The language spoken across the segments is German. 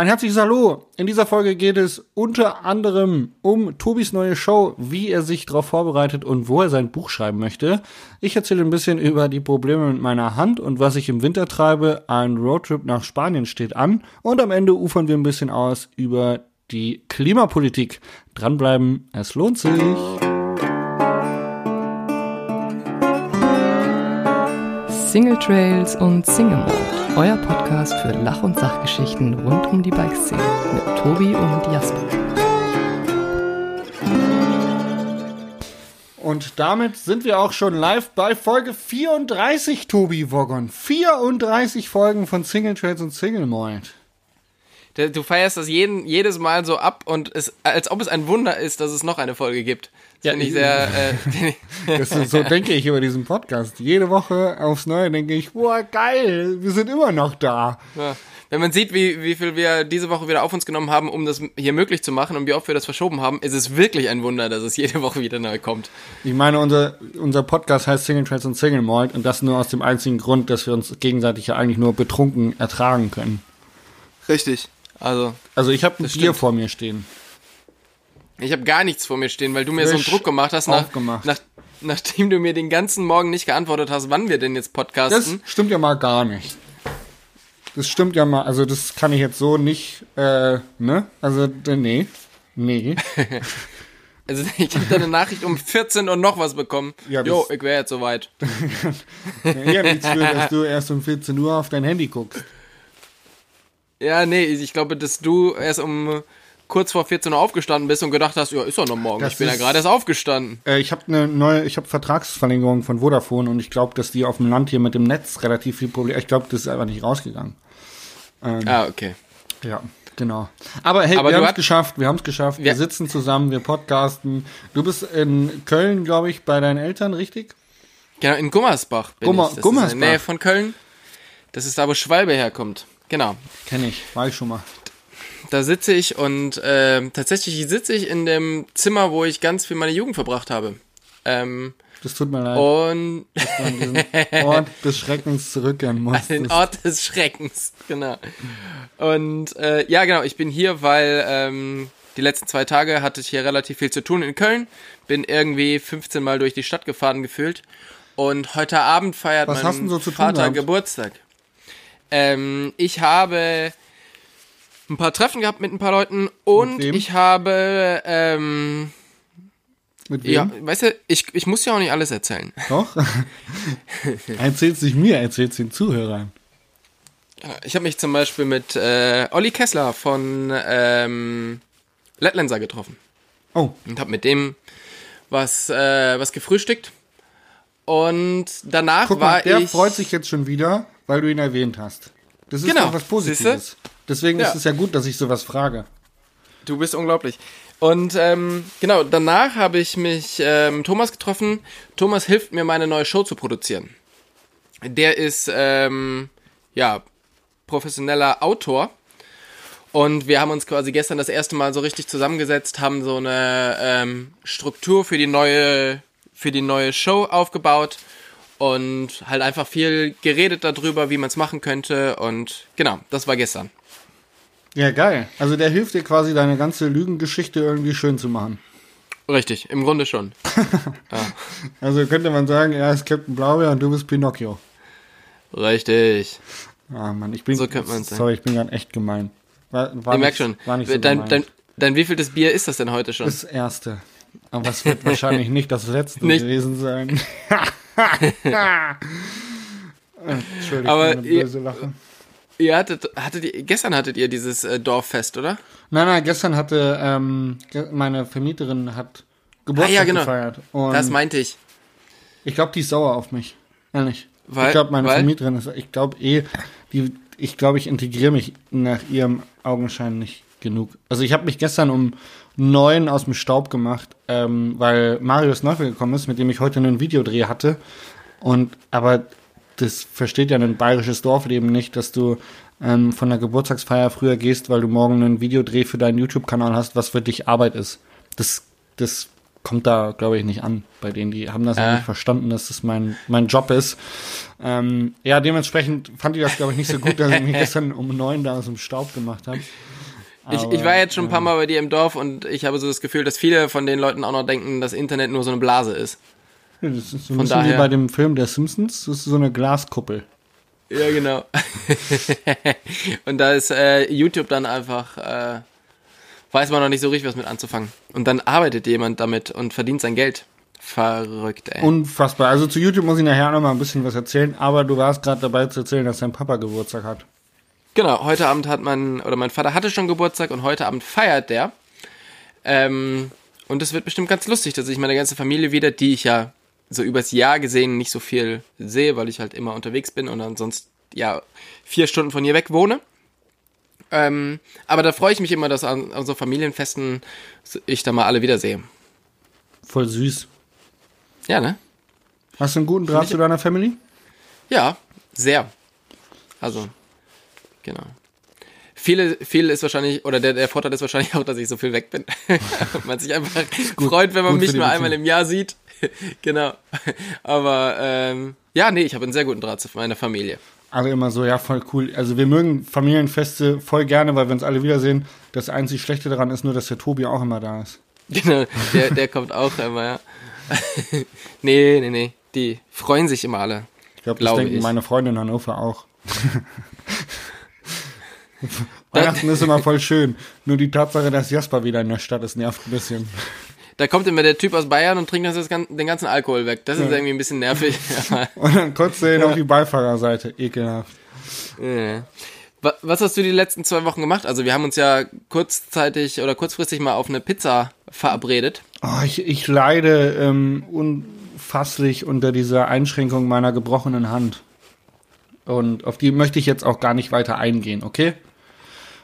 Ein herzliches Hallo. In dieser Folge geht es unter anderem um Tobis neue Show, wie er sich darauf vorbereitet und wo er sein Buch schreiben möchte. Ich erzähle ein bisschen über die Probleme mit meiner Hand und was ich im Winter treibe. Ein Roadtrip nach Spanien steht an. Und am Ende ufern wir ein bisschen aus über die Klimapolitik. Dranbleiben, es lohnt sich. Single Trails und Single Mode, euer Podcast für Lach- und Sachgeschichten rund um die Bikeszene mit Tobi und Jasper. Und damit sind wir auch schon live bei Folge 34, Tobi Woggon. 34 Folgen von Single Trails und Single Mold. Du feierst das jeden, jedes Mal so ab und es, als ob es ein Wunder ist, dass es noch eine Folge gibt. Das Ja, ich sehr. Äh, Das ist, so denke ich über diesen Podcast. Jede Woche aufs Neue denke ich, boah, geil, wir sind immer noch da. ja. Wenn man sieht, wie, wie viel wir diese Woche wieder auf uns genommen haben, um das hier möglich zu machen und wie oft wir das verschoben haben, ist es wirklich ein Wunder, dass es jede Woche wieder neu kommt. Ich meine, unser, unser Podcast heißt Single Trails und Single Malt und das nur aus dem einzigen Grund, dass wir uns gegenseitig ja eigentlich nur betrunken ertragen können. Richtig. Also, Also ich habe ein Bier stimmt. vor mir stehen. Ich habe gar nichts vor mir stehen, weil du mir so einen Druck gemacht hast, nach, aufgemacht. nach, nachdem du mir den ganzen Morgen nicht geantwortet hast, wann wir denn jetzt Das podcasten. stimmt ja mal gar nicht. Das stimmt ja mal, also das kann ich jetzt so nicht, äh, ne? Also, nee. Nee. Also ich habe deine Nachricht um 14 Uhr noch was bekommen. Ja, jo, das- ich wäre jetzt soweit. Ich hab nichts für, dass du erst um 14 Uhr auf dein Handy guckst. Ja, nee, ich glaube, dass du erst um kurz vor 14 Uhr aufgestanden bist und gedacht hast, ja, ist doch noch morgen. Das ich bin ja ist- gerade erst aufgestanden. Äh, ich habe eine neue, ich habe Vertragsverlängerung von Vodafone und ich glaube, dass die auf dem Land hier mit dem Netz relativ viel Probleme. Ich glaube, das ist einfach nicht rausgegangen. Ah, okay. Ja, genau. Aber hey, Aber wir haben es geschafft, wir haben es geschafft. Wir Wir- sitzen zusammen, wir podcasten. Du bist in Köln, glaube ich, bei deinen Eltern, richtig? Genau, in Gummersbach bin Gummer- ich. Das Gummersbach. ist in der Nähe von Köln. Das ist da, wo Schwalbe herkommt. Genau. Kenne ich, war ich schon mal. Da sitze ich und ähm, tatsächlich sitze ich in dem Zimmer, wo ich ganz viel meine Jugend verbracht habe. Ähm, Das tut mir leid, und dass du an diesen Ort des Schreckens zurückkehren musstest. den Ort des Schreckens, genau. Und äh, ja, genau, ich bin hier, weil ähm, die letzten zwei Tage hatte ich hier relativ viel zu tun in Köln. Bin irgendwie 15 Mal durch die Stadt gefahren gefühlt. Und heute Abend feiert Was mein hast du denn so Vater gehabt? Geburtstag. Ähm, ich habe ein paar Treffen gehabt mit ein paar Leuten und ich habe, ähm, Mit wem? ja, weißt du, ich, ich muss ja auch nicht alles erzählen. Doch? erzähl's nicht mir, erzähl's den Zuhörern. Ich habe mich zum Beispiel mit äh, Olli Kessler von ähm, Lettlenser getroffen Oh, und habe mit dem was, äh, was gefrühstückt. Und danach guck war mal, der ich. freut sich jetzt schon wieder, weil du ihn erwähnt hast. Das ist Genau, doch was Positives. siehste? Deswegen Ja. ist es ja gut, dass ich sowas frage. Du bist unglaublich. Und ähm, genau, danach habe ich mich ähm, Thomas getroffen. Thomas hilft mir, meine neue Show zu produzieren. Der ist ähm, ja professioneller Autor. Und wir haben uns quasi gestern das erste Mal so richtig zusammengesetzt, haben so eine ähm, Struktur für die neue für die neue Show aufgebaut und halt einfach viel geredet darüber, wie man es machen könnte. Und genau, das war gestern. Ja, geil. Also der hilft dir quasi, deine ganze Lügengeschichte irgendwie schön zu machen. Richtig, im Grunde schon. Also könnte man sagen, er ist Captain Blaubeer und du bist Pinocchio. Richtig. Ah, Mann, ich bin. So könnte man's sagen. Sorry, ich bin gerade echt gemein. War, war Ich nicht- merk schon. War nicht so dein, dein, dein wievieltes Bier ist das denn heute schon? das erste. Aber es wird wahrscheinlich nicht das letzte Nicht. gewesen sein. Entschuldigung, Aber meine ihr- böse Lache. ihr hattet, hattet ihr, gestern hattet ihr dieses äh, Dorffest, oder? Nein, nein, gestern hatte ähm, meine Vermieterin hat Geburtstag Ah, ja, genau. gefeiert. Und Das meinte ich. ich glaube, die ist sauer auf mich. Ehrlich. Weil- ich glaube, meine weil? Vermieterin ist, ich glaube eh, die, ich glaube, ich integriere mich nach ihrem Augenschein nicht genug. Also ich habe mich gestern um neun aus dem Staub gemacht, ähm, weil Marius Neufel gekommen ist, mit dem ich heute einen Videodreh hatte. Und aber das versteht ja ein bayerisches Dorfleben nicht, dass du ähm, von der Geburtstagsfeier früher gehst, weil du morgen einen Videodreh für deinen YouTube-Kanal hast, was für dich Arbeit ist. Das, das kommt da, glaube ich, nicht an bei denen. Die haben das ja Äh. nicht verstanden, dass das mein, mein Job ist. Ähm, ja, dementsprechend fand ich das, glaube ich, nicht so gut, dass ich mich gestern um neun da aus dem Staub gemacht habe. Ich, ich war jetzt schon ein paar Mal bei dir im Dorf und ich habe so das Gefühl, dass viele von den Leuten auch noch denken, dass Internet nur so eine Blase ist. Das ist so ein Von bisschen wie daher- bei dem Film der Simpsons. Das ist so eine Glaskuppel. Ja, genau. und da ist äh, YouTube dann einfach, äh, weiß man noch nicht so richtig, was mit anzufangen. Und dann arbeitet jemand damit und verdient sein Geld. Verrückt, ey. Unfassbar. Also zu YouTube muss ich nachher noch mal ein bisschen was erzählen, aber du warst gerade dabei zu erzählen, dass dein Papa Geburtstag hat. Genau, heute Abend hat mein, oder mein Vater hatte schon Geburtstag und heute Abend feiert der. Ähm, und es wird bestimmt ganz lustig, dass ich meine ganze Familie wieder, die ich ja so übers Jahr gesehen nicht so viel sehe, weil ich halt immer unterwegs bin und ansonsten ja vier Stunden von hier weg wohne. Ähm, aber da freue ich mich immer, dass an, an so Familienfesten ich da mal alle wiedersehe. Voll süß. Ja, ne? Hast du einen guten Draht zu deiner Family? Ja, sehr. Also, genau. Viele, viel ist wahrscheinlich, oder der, der Vorteil ist wahrscheinlich auch, dass ich so viel weg bin. Man sich einfach freut, wenn man gut mich nur einmal im Jahr sieht. genau. Aber ähm, ja, nee, ich habe einen sehr guten Draht zu meiner Familie. Alle immer so, ja, voll cool. Also wir mögen Familienfeste voll gerne, weil wir uns alle wiedersehen. Das einzig Schlechte daran ist nur, dass der Tobi auch immer da ist. Genau, der, der kommt auch immer, ja. nee, nee, nee. Die freuen sich immer alle. Ich glaube, das denken ich. meine Freunde in Hannover auch. Weihnachten ist immer voll schön. Nur die Tatsache, dass Jasper wieder in der Stadt ist, nervt ein bisschen. Da kommt immer der Typ aus Bayern und trinkt das, den ganzen Alkohol weg. Das ist irgendwie ein bisschen nervig. Und dann kotzt er ihn auf die Beifahrerseite. Ekelhaft. Wa- Was hast du die letzten zwei Wochen gemacht? Also wir haben uns ja kurzzeitig oder kurzfristig mal auf eine Pizza verabredet. Oh, ich, ich leide ähm, unfasslich unter dieser Einschränkung meiner gebrochenen Hand. Und auf die möchte ich jetzt auch gar nicht weiter eingehen, okay?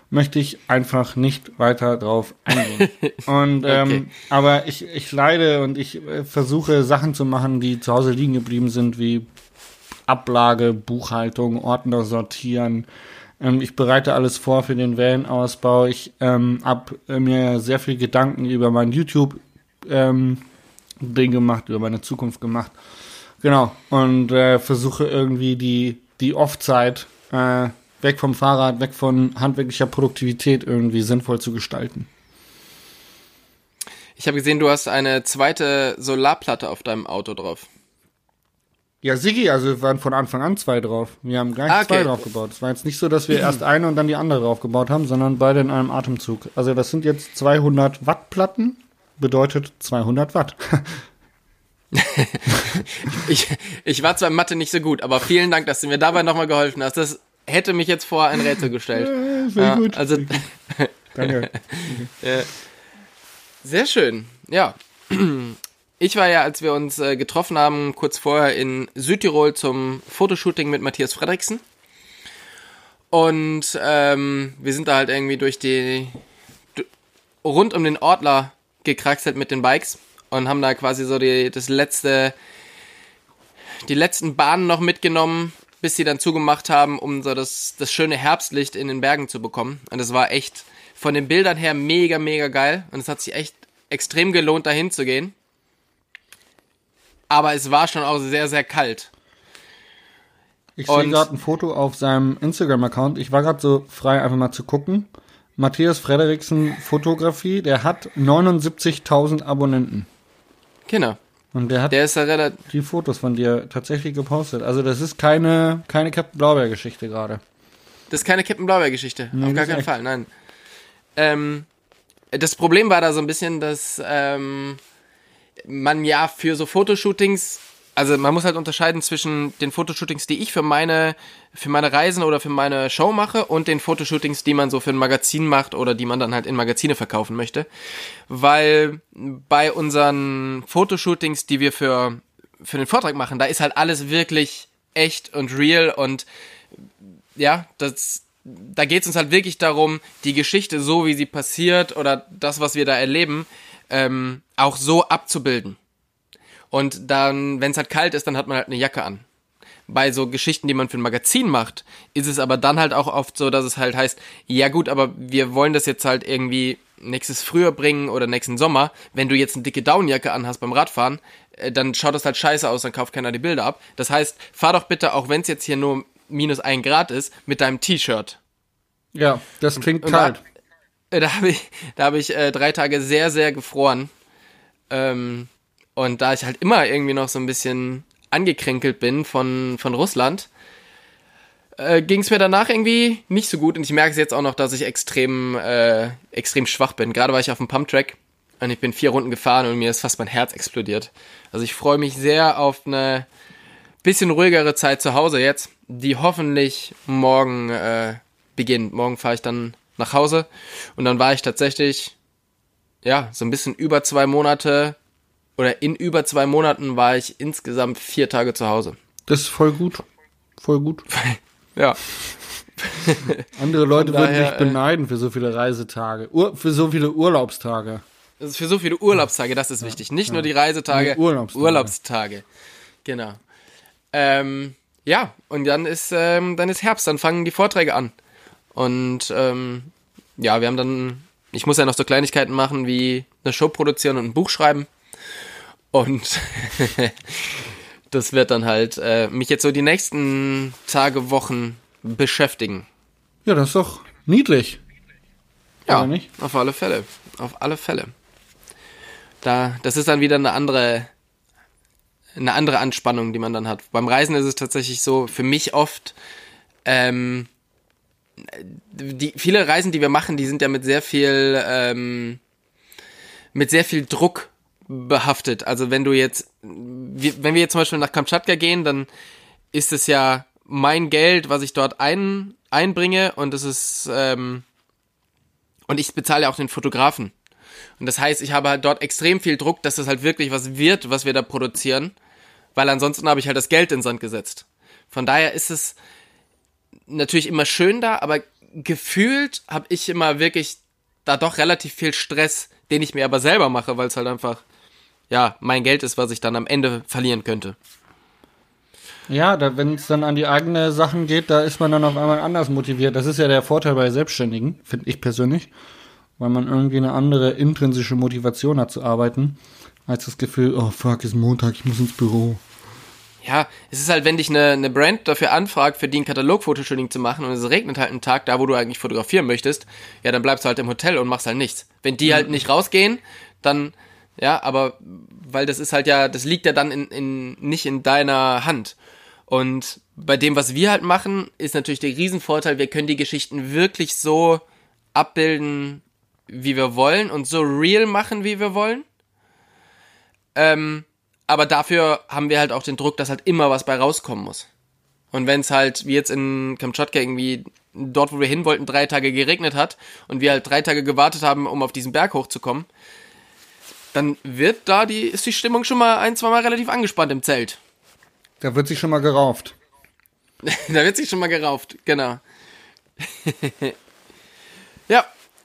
Möchte ich einfach nicht weiter drauf eingehen. Und ähm, Okay. aber ich, ich leide und ich äh, versuche Sachen zu machen, die zu Hause liegen geblieben sind, wie Ablage, Buchhaltung, Ordner sortieren. Ähm, ich bereite alles vor für den Wellenausbau. Ich ähm, habe äh, mir sehr viel Gedanken über mein YouTube ähm, Ding gemacht, über meine Zukunft gemacht. Genau. Und äh, versuche irgendwie die, die Off-Zeit äh, weg vom Fahrrad, weg von handwerklicher Produktivität irgendwie sinnvoll zu gestalten. Ich habe gesehen, du hast eine zweite Solarplatte auf deinem Auto drauf. Ja, Sigi, also waren von Anfang an zwei drauf. Wir haben gleich Ah, okay. zwei drauf gebaut. Es war jetzt nicht so, dass wir erst eine und dann die andere draufgebaut haben, sondern beide in einem Atemzug. Also das sind jetzt 200 Watt Platten, bedeutet 200 Watt. Ich, ich war zwar in Mathe nicht so gut, aber vielen Dank, dass du mir dabei nochmal geholfen hast. Das hätte mich jetzt vor ein Rätsel gestellt. Sehr Ja, gut. also Danke. Sehr schön, ja. Ich war ja, als wir uns äh, getroffen haben, kurz vorher in Südtirol zum Fotoshooting mit Matthias Fredriksen. Und ähm, wir sind da halt irgendwie durch die rund um den Ortler gekraxelt mit den Bikes und haben da quasi so die das letzte die letzten Bahnen noch mitgenommen, bis sie dann zugemacht haben, um so das das schöne Herbstlicht in den Bergen zu bekommen. Und es war echt von den Bildern her mega mega geil und es hat sich echt extrem gelohnt dahin zu gehen. Aber es war schon auch sehr sehr kalt. Ich sehe gerade ein Foto auf seinem Instagram-Account. Ich war gerade so frei, einfach mal zu gucken. Matthias Frederiksen Fotografie, der hat 79.000 Abonnenten. Genau. Und der hat Der ist relativ die Fotos von dir tatsächlich gepostet. Also das ist keine, keine Captain Blaubeer-Geschichte gerade. Das ist keine Kippenblaubeer-Geschichte. Nee, Auf gar keinen echt. Fall, nein. Ähm, das Problem war da so ein bisschen, dass ähm, man ja für so Fotoshootings, also man muss halt unterscheiden zwischen den Fotoshootings, die ich für meine, für meine Reisen oder für meine Show mache und den Fotoshootings, die man so für ein Magazin macht oder die man dann halt in Magazine verkaufen möchte. Weil bei unseren Fotoshootings, die wir für, für den Vortrag machen, da ist halt alles wirklich echt und real und ja, das, da geht es uns halt wirklich darum, die Geschichte so, wie sie passiert oder das, was wir da erleben, ähm, auch so abzubilden. Und dann, wenn es halt kalt ist, dann hat man halt eine Jacke an. Bei so Geschichten, die man für ein Magazin macht, ist es aber dann halt auch oft so, dass es halt heißt, ja gut, aber wir wollen das jetzt halt irgendwie nächstes Frühjahr bringen oder nächsten Sommer. Wenn du jetzt eine dicke Downjacke anhast beim Radfahren, äh, dann schaut das halt scheiße aus, dann kauft keiner die Bilder ab. Das heißt, fahr doch bitte, auch wenn es jetzt hier nur minus ein Grad ist, mit deinem T-Shirt. Ja, das klingt Und kalt. Da, da habe ich, da hab ich äh, drei Tage sehr, sehr gefroren. Ähm, und da ich halt immer irgendwie noch so ein bisschen angekränkelt bin von, von Russland, äh, ging es mir danach irgendwie nicht so gut. Und ich merke es jetzt auch noch, dass ich extrem, äh, extrem schwach bin. Gerade war ich auf dem Pumptrack und ich bin vier Runden gefahren und mir ist fast mein Herz explodiert. Also ich freue mich sehr auf eine bisschen ruhigere Zeit zu Hause jetzt, die hoffentlich morgen äh, beginnt. Morgen fahre ich dann nach Hause und dann war ich tatsächlich, ja, so ein bisschen über zwei Monate oder in über zwei Monaten war ich insgesamt vier Tage zu Hause. Das ist voll gut. Voll gut. Ja, Andere Leute Von würden daher, dich beneiden für so viele Reisetage. Ur für so viele Urlaubstage. das ist für so viele Urlaubstage, das ist wichtig. Nicht nur die Reisetage, Nee, Urlaubstage. Urlaubstage. Genau. Ähm, ja, und dann ist, ähm, dann ist Herbst, dann fangen die Vorträge an. Und ähm, ja, wir haben dann, ich muss ja noch so Kleinigkeiten machen wie eine Show produzieren und ein Buch schreiben. Und das wird dann halt äh, mich jetzt so die nächsten Tage, Wochen beschäftigen. Ja, das ist doch niedlich. Ja, Oder nicht? auf alle Fälle. Auf alle Fälle. Da, das ist dann wieder eine andere, eine andere Anspannung, die man dann hat. Beim Reisen ist es tatsächlich so, für mich oft, ähm, die, viele Reisen, die wir machen, die sind ja mit sehr viel, ähm, mit sehr viel Druck behaftet. Also wenn du jetzt, wenn wir jetzt zum Beispiel nach Kamtschatka gehen, dann ist es ja mein Geld, was ich dort ein, einbringe und das ist, ähm, und ich bezahle auch den Fotografen. Und das heißt, ich habe halt dort extrem viel Druck, dass das halt wirklich was wird, was wir da produzieren, weil ansonsten habe ich halt das Geld in den Sand gesetzt. Von daher ist es natürlich immer schön da, aber gefühlt habe ich immer wirklich da doch relativ viel Stress, den ich mir aber selber mache, weil es halt einfach ja mein Geld ist, was ich dann am Ende verlieren könnte. Ja, wenn es dann an die eigene Sachen geht, da ist man dann auf einmal anders motiviert. Das ist ja der Vorteil bei Selbstständigen, finde ich persönlich, weil man irgendwie eine andere intrinsische Motivation hat zu arbeiten, als das Gefühl, oh fuck, ist Montag, ich muss ins Büro. Ja, es ist halt, wenn dich eine, eine Brand dafür anfragt, für die ein Katalog-Fotoshooting zu machen und es regnet halt einen Tag da, wo du eigentlich fotografieren möchtest, ja, dann bleibst du halt im Hotel und machst halt nichts. Wenn die halt nicht rausgehen, dann, ja, aber, weil das ist halt ja, das liegt ja dann in, in, nicht in deiner Hand. Und bei dem, was wir halt machen, ist natürlich der Riesenvorteil, wir können die Geschichten wirklich so abbilden, wie wir wollen und so real machen, wie wir wollen. Ähm, aber dafür haben wir halt auch den Druck, dass halt immer was bei rauskommen muss. Und wenn es halt, wie jetzt in Kamtschatka irgendwie, dort wo wir hin wollten, drei Tage geregnet hat und wir halt drei Tage gewartet haben, um auf diesen Berg hochzukommen, dann wird da die, ist die Stimmung schon mal ein, zwei Mal relativ angespannt im Zelt. Da wird sich schon mal gerauft. da wird sich schon mal gerauft, genau. ja,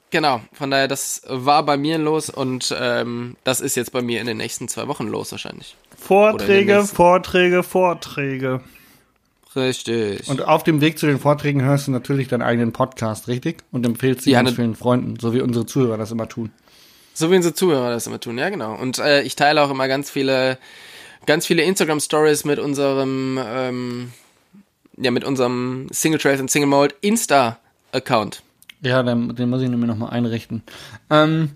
genau. Von daher, das war bei mir los und ähm, das ist jetzt bei mir in den nächsten zwei Wochen los wahrscheinlich. Vorträge, Vorträge, Vorträge. Richtig. Und auf dem Weg zu den Vorträgen hörst du natürlich deinen eigenen Podcast, richtig? Und empfehlst sie Ja, ganz ne- vielen Freunden, so wie unsere Zuhörer das immer tun. So wie unsere Zuhörer das immer tun, ja genau. Und äh, ich teile auch immer ganz viele, ganz viele Instagram Stories mit unserem, ähm, ja mit unserem Single Trails and Single Mold Insta Account. Ja, den, den muss ich nämlich nochmal einrichten. Ähm,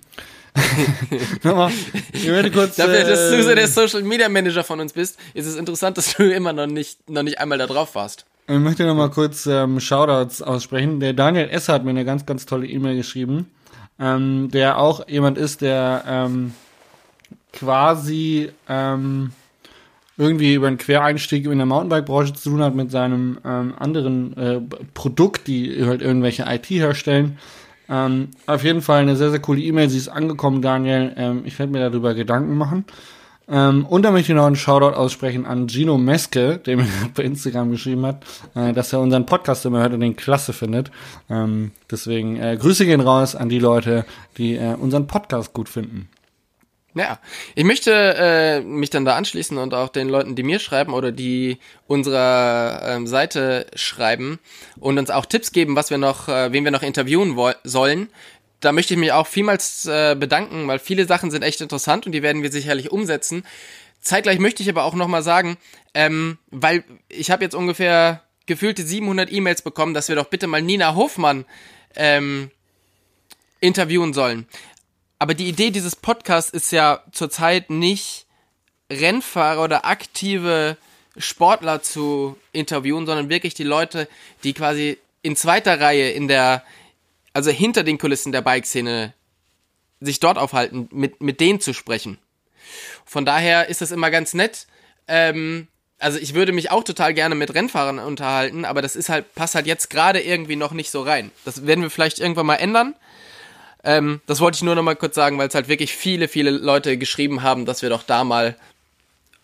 nochmal, ich werde kurz. Dafür, dass du so äh, der Social Media Manager von uns bist, ist es interessant, dass du immer noch nicht, noch nicht einmal da drauf warst. Ich möchte noch mal kurz ähm, Shoutouts aussprechen. Der Daniel S. hat mir eine ganz, ganz tolle E-Mail geschrieben, ähm, der auch jemand ist, der ähm, quasi ähm, irgendwie über einen Quereinstieg in der Mountainbike-Branche zu tun hat mit seinem ähm, anderen äh, Produkt, die halt irgendwelche IT herstellen. Ähm, auf jeden Fall eine sehr, sehr coole E-Mail. Sie ist angekommen, Daniel. Ähm, ich werde mir darüber Gedanken machen. Ähm, und da möchte ich noch einen Shoutout aussprechen an Gino Meske, der mir bei Instagram geschrieben hat, äh, dass er unseren Podcast immer hört und den klasse findet. Ähm, deswegen äh, Grüße gehen raus an die Leute, die äh, unseren Podcast gut finden. Ja, ich möchte äh, mich dann da anschließen und auch den Leuten, die mir schreiben oder die unserer ähm, Seite schreiben und uns auch Tipps geben, was wir noch, äh, wen wir noch interviewen sollen. Da möchte ich mich auch vielmals äh, bedanken, weil viele Sachen sind echt interessant und die werden wir sicherlich umsetzen. Zeitgleich möchte ich aber auch nochmal sagen, ähm, weil ich habe jetzt ungefähr gefühlte 700 E-Mails bekommen, dass wir doch bitte mal Nina Hofmann ähm, interviewen sollen. Aber die Idee dieses Podcasts ist ja zurzeit nicht Rennfahrer oder aktive Sportler zu interviewen, sondern wirklich die Leute, die quasi in zweiter Reihe in der, also hinter den Kulissen der Bike-Szene sich dort aufhalten, mit, mit denen zu sprechen. Von daher ist das immer ganz nett. Ähm, also ich würde mich auch total gerne mit Rennfahrern unterhalten, aber das ist halt, passt halt jetzt gerade irgendwie noch nicht so rein. Das werden wir vielleicht irgendwann mal ändern. Ähm, das wollte ich nur noch mal kurz sagen, weil es halt wirklich viele, viele Leute geschrieben haben, dass wir doch da mal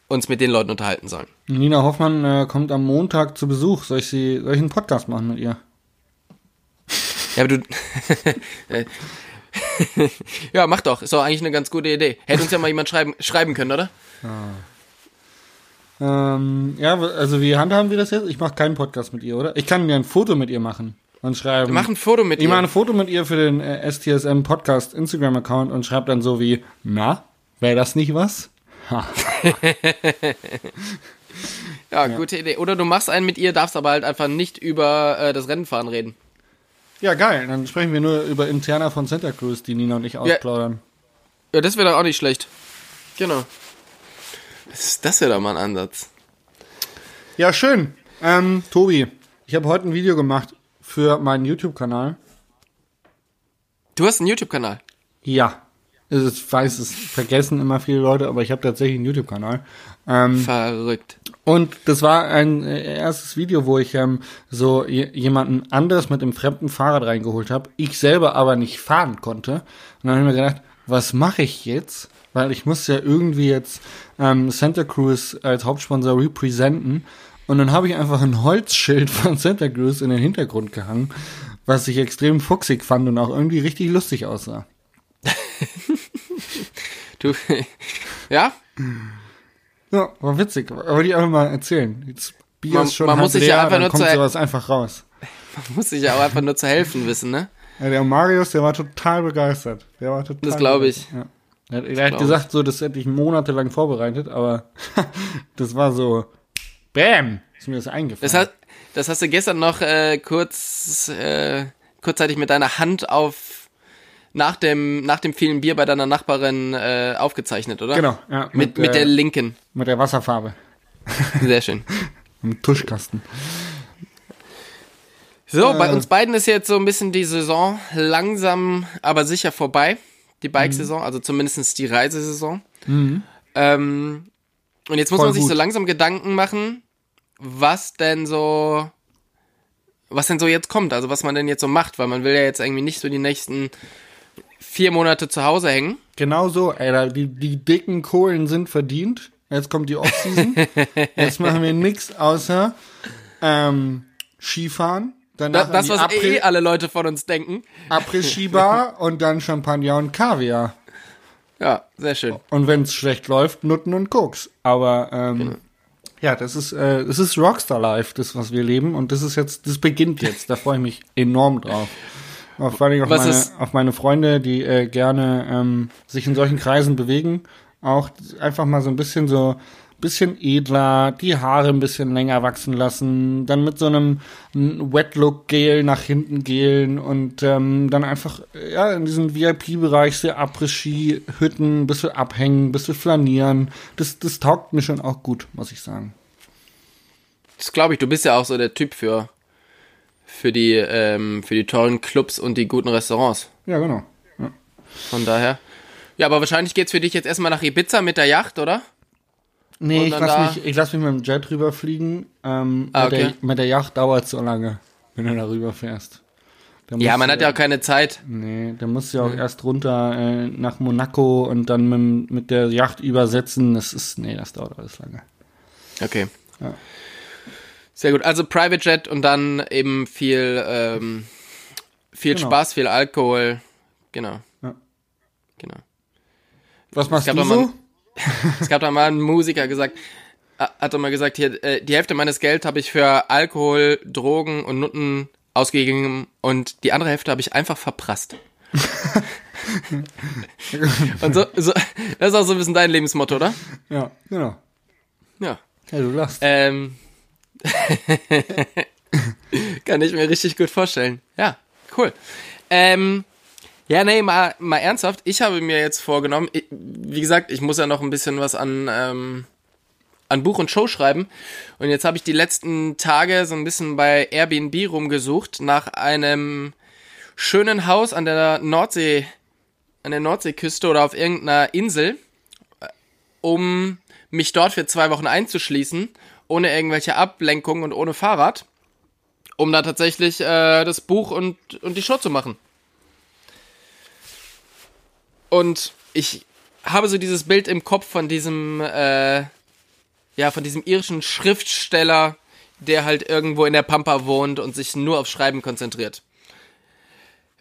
uns mit den Leuten unterhalten sollen. Nina Hoffmann äh, kommt am Montag zu Besuch. Soll ich, sie, soll ich einen Podcast machen mit ihr? Ja, aber du. ja, mach doch. Ist doch eigentlich eine ganz gute Idee. Hätte uns ja mal jemand schreiben, schreiben können, oder? Ähm, ja, also wie handhaben wir das jetzt? Ich mache keinen Podcast mit ihr, oder? Ich kann mir ein Foto mit ihr machen und schreiben. Mach ein Foto mit ich ihr. mache ein Foto mit ihr für den äh, STSM Podcast Instagram Account und schreibe dann so wie, na, wäre das nicht was? Ha. Ja, gute Idee. Oder du machst einen mit ihr, darfst aber halt einfach nicht über äh, das Rennenfahren reden. Ja, geil. Dann sprechen wir nur über Interna von Santa Cruz, die Nina und ich ausplaudern. Ja, das wäre doch auch nicht schlecht. Genau. Das, das wäre doch mal ein Ansatz. Ja, schön. Ähm, Tobi, ich habe heute ein Video gemacht für meinen YouTube-Kanal. Du hast einen YouTube-Kanal. Ja. Ich weiß, es vergessen immer viele Leute, aber ich habe tatsächlich einen YouTube-Kanal. Ähm, Verrückt. und das war ein äh, erstes Video, wo ich ähm, so je- jemanden anderes mit dem fremden Fahrrad reingeholt habe. Ich selber aber nicht fahren konnte. Und dann habe ich mir gedacht, was mache ich jetzt? Weil ich muss ja irgendwie jetzt ähm, Santa Cruz als Hauptsponsor representen. Und dann habe ich einfach ein Holzschild von Santa Cruz in den Hintergrund gehangen, was ich extrem fuchsig fand und auch irgendwie richtig lustig aussah. Du, ja? Ja, war witzig. Wollte ich einfach mal erzählen. Jetzt Bier Man- ist schon man muss sich ja einfach nur kommt zu- sowas einfach raus. Muss sich ja auch einfach nur zu helfen wissen, ne? Ja, der Marius, der war total begeistert. Der war total Das glaub ich. Ja. Er, er hat gesagt, so, das hätte ich monatelang vorbereitet, aber das war so, bam, ist mir das eingefallen. Das, hast, das hast du gestern noch äh, kurz, äh, kurzzeitig mit deiner Hand auf nach dem, nach dem vielen Bier bei deiner Nachbarin äh, aufgezeichnet, oder? Genau, ja, Mit, mit, mit, äh, der linken. mit der Wasserfarbe. Sehr schön. Im Tuschkasten. So, Äh. bei uns beiden ist jetzt so ein bisschen die Saison langsam, aber sicher vorbei. Die Mhm. Bike-Saison, also zumindest die Reisesaison. Ähm, und jetzt muss Voll man sich gut. so langsam Gedanken machen, was denn so, was denn so jetzt kommt, also was man denn jetzt so macht, weil man will ja jetzt irgendwie nicht so die nächsten vier Monate zu Hause hängen. Genau so, ey, da- die, die dicken Kohlen sind verdient. Jetzt kommt die Offseason. Jetzt machen wir nix außer ähm, Skifahren. Danach Das, das was die eh alle Leute von uns denken. Après-Ski-Bar und dann Champagner und Kaviar. Ja, sehr schön. Und wenn es schlecht läuft, Nutten und Koks. Aber ähm, Genau. ja, das ist äh, das ist Rockstar Life, das was wir leben und das ist jetzt, das beginnt jetzt. Da freue ich mich enorm drauf. Auf, vor allem auf, meine, ist- auf meine Freunde, die äh, gerne ähm, sich in solchen Kreisen bewegen, auch einfach mal so ein bisschen so bisschen edler, die Haare ein bisschen länger wachsen lassen, dann mit so einem Wet-Look-Gel nach hinten gelen und ähm, dann einfach äh, ja in diesem VIP-Bereich sehr Après-Ski-Hütten, bisschen abhängen, bisschen flanieren. Das, das taugt mir schon auch gut, muss ich sagen. Das glaube ich, du bist ja auch so der Typ für, für die, ähm, für die tollen Clubs und die guten Restaurants. Ja, genau. Ja. Von daher. Ja, aber wahrscheinlich geht's für dich jetzt erstmal nach Ibiza mit der Yacht, oder? Nee, ich dann lass, mich, ich lass mich mit dem Jet rüberfliegen. Ähm, Ah, mit, okay. der, mit der Yacht dauert so lange, wenn du da rüberfährst. Ja, man du- hat ja auch keine Zeit. Nee, da musst du ja auch erst runter äh, nach Monaco und dann mit, mit der Yacht übersetzen. Das ist, nee, das dauert alles lange. Okay. Ja. Sehr gut. Also Private Jet und dann eben viel, ähm, viel Genau. Spaß, viel Alkohol. Genau. Ja. Genau. Was machst du so? Es gab da mal einen Musiker gesagt, äh, hat doch mal gesagt, hier, äh, die Hälfte meines Geld habe ich für Alkohol, Drogen und Nutten ausgegeben und die andere Hälfte habe ich einfach verprasst. Und so, so, das ist auch so ein bisschen dein Lebensmotto, oder? Ja, genau. Ja. Ja, du lachst. Ähm, kann ich mir richtig gut vorstellen. Ja, cool. Ähm, ja, nee, mal, mal ernsthaft. Ich habe mir jetzt vorgenommen, ich, wie gesagt, ich muss ja noch ein bisschen was an, ähm, an Buch und Show schreiben. Und jetzt habe ich die letzten Tage so ein bisschen bei Airbnb rumgesucht nach einem schönen Haus an der Nordsee, an der Nordseeküste oder auf irgendeiner Insel, äh, um mich dort für zwei Wochen einzuschließen, ohne irgendwelche Ablenkungen und ohne Fahrrad, um da tatsächlich äh, das Buch und, und die Show zu machen. Und ich habe so dieses Bild im Kopf von diesem, äh, ja, von diesem irischen Schriftsteller, der halt irgendwo in der Pampa wohnt und sich nur auf Schreiben konzentriert.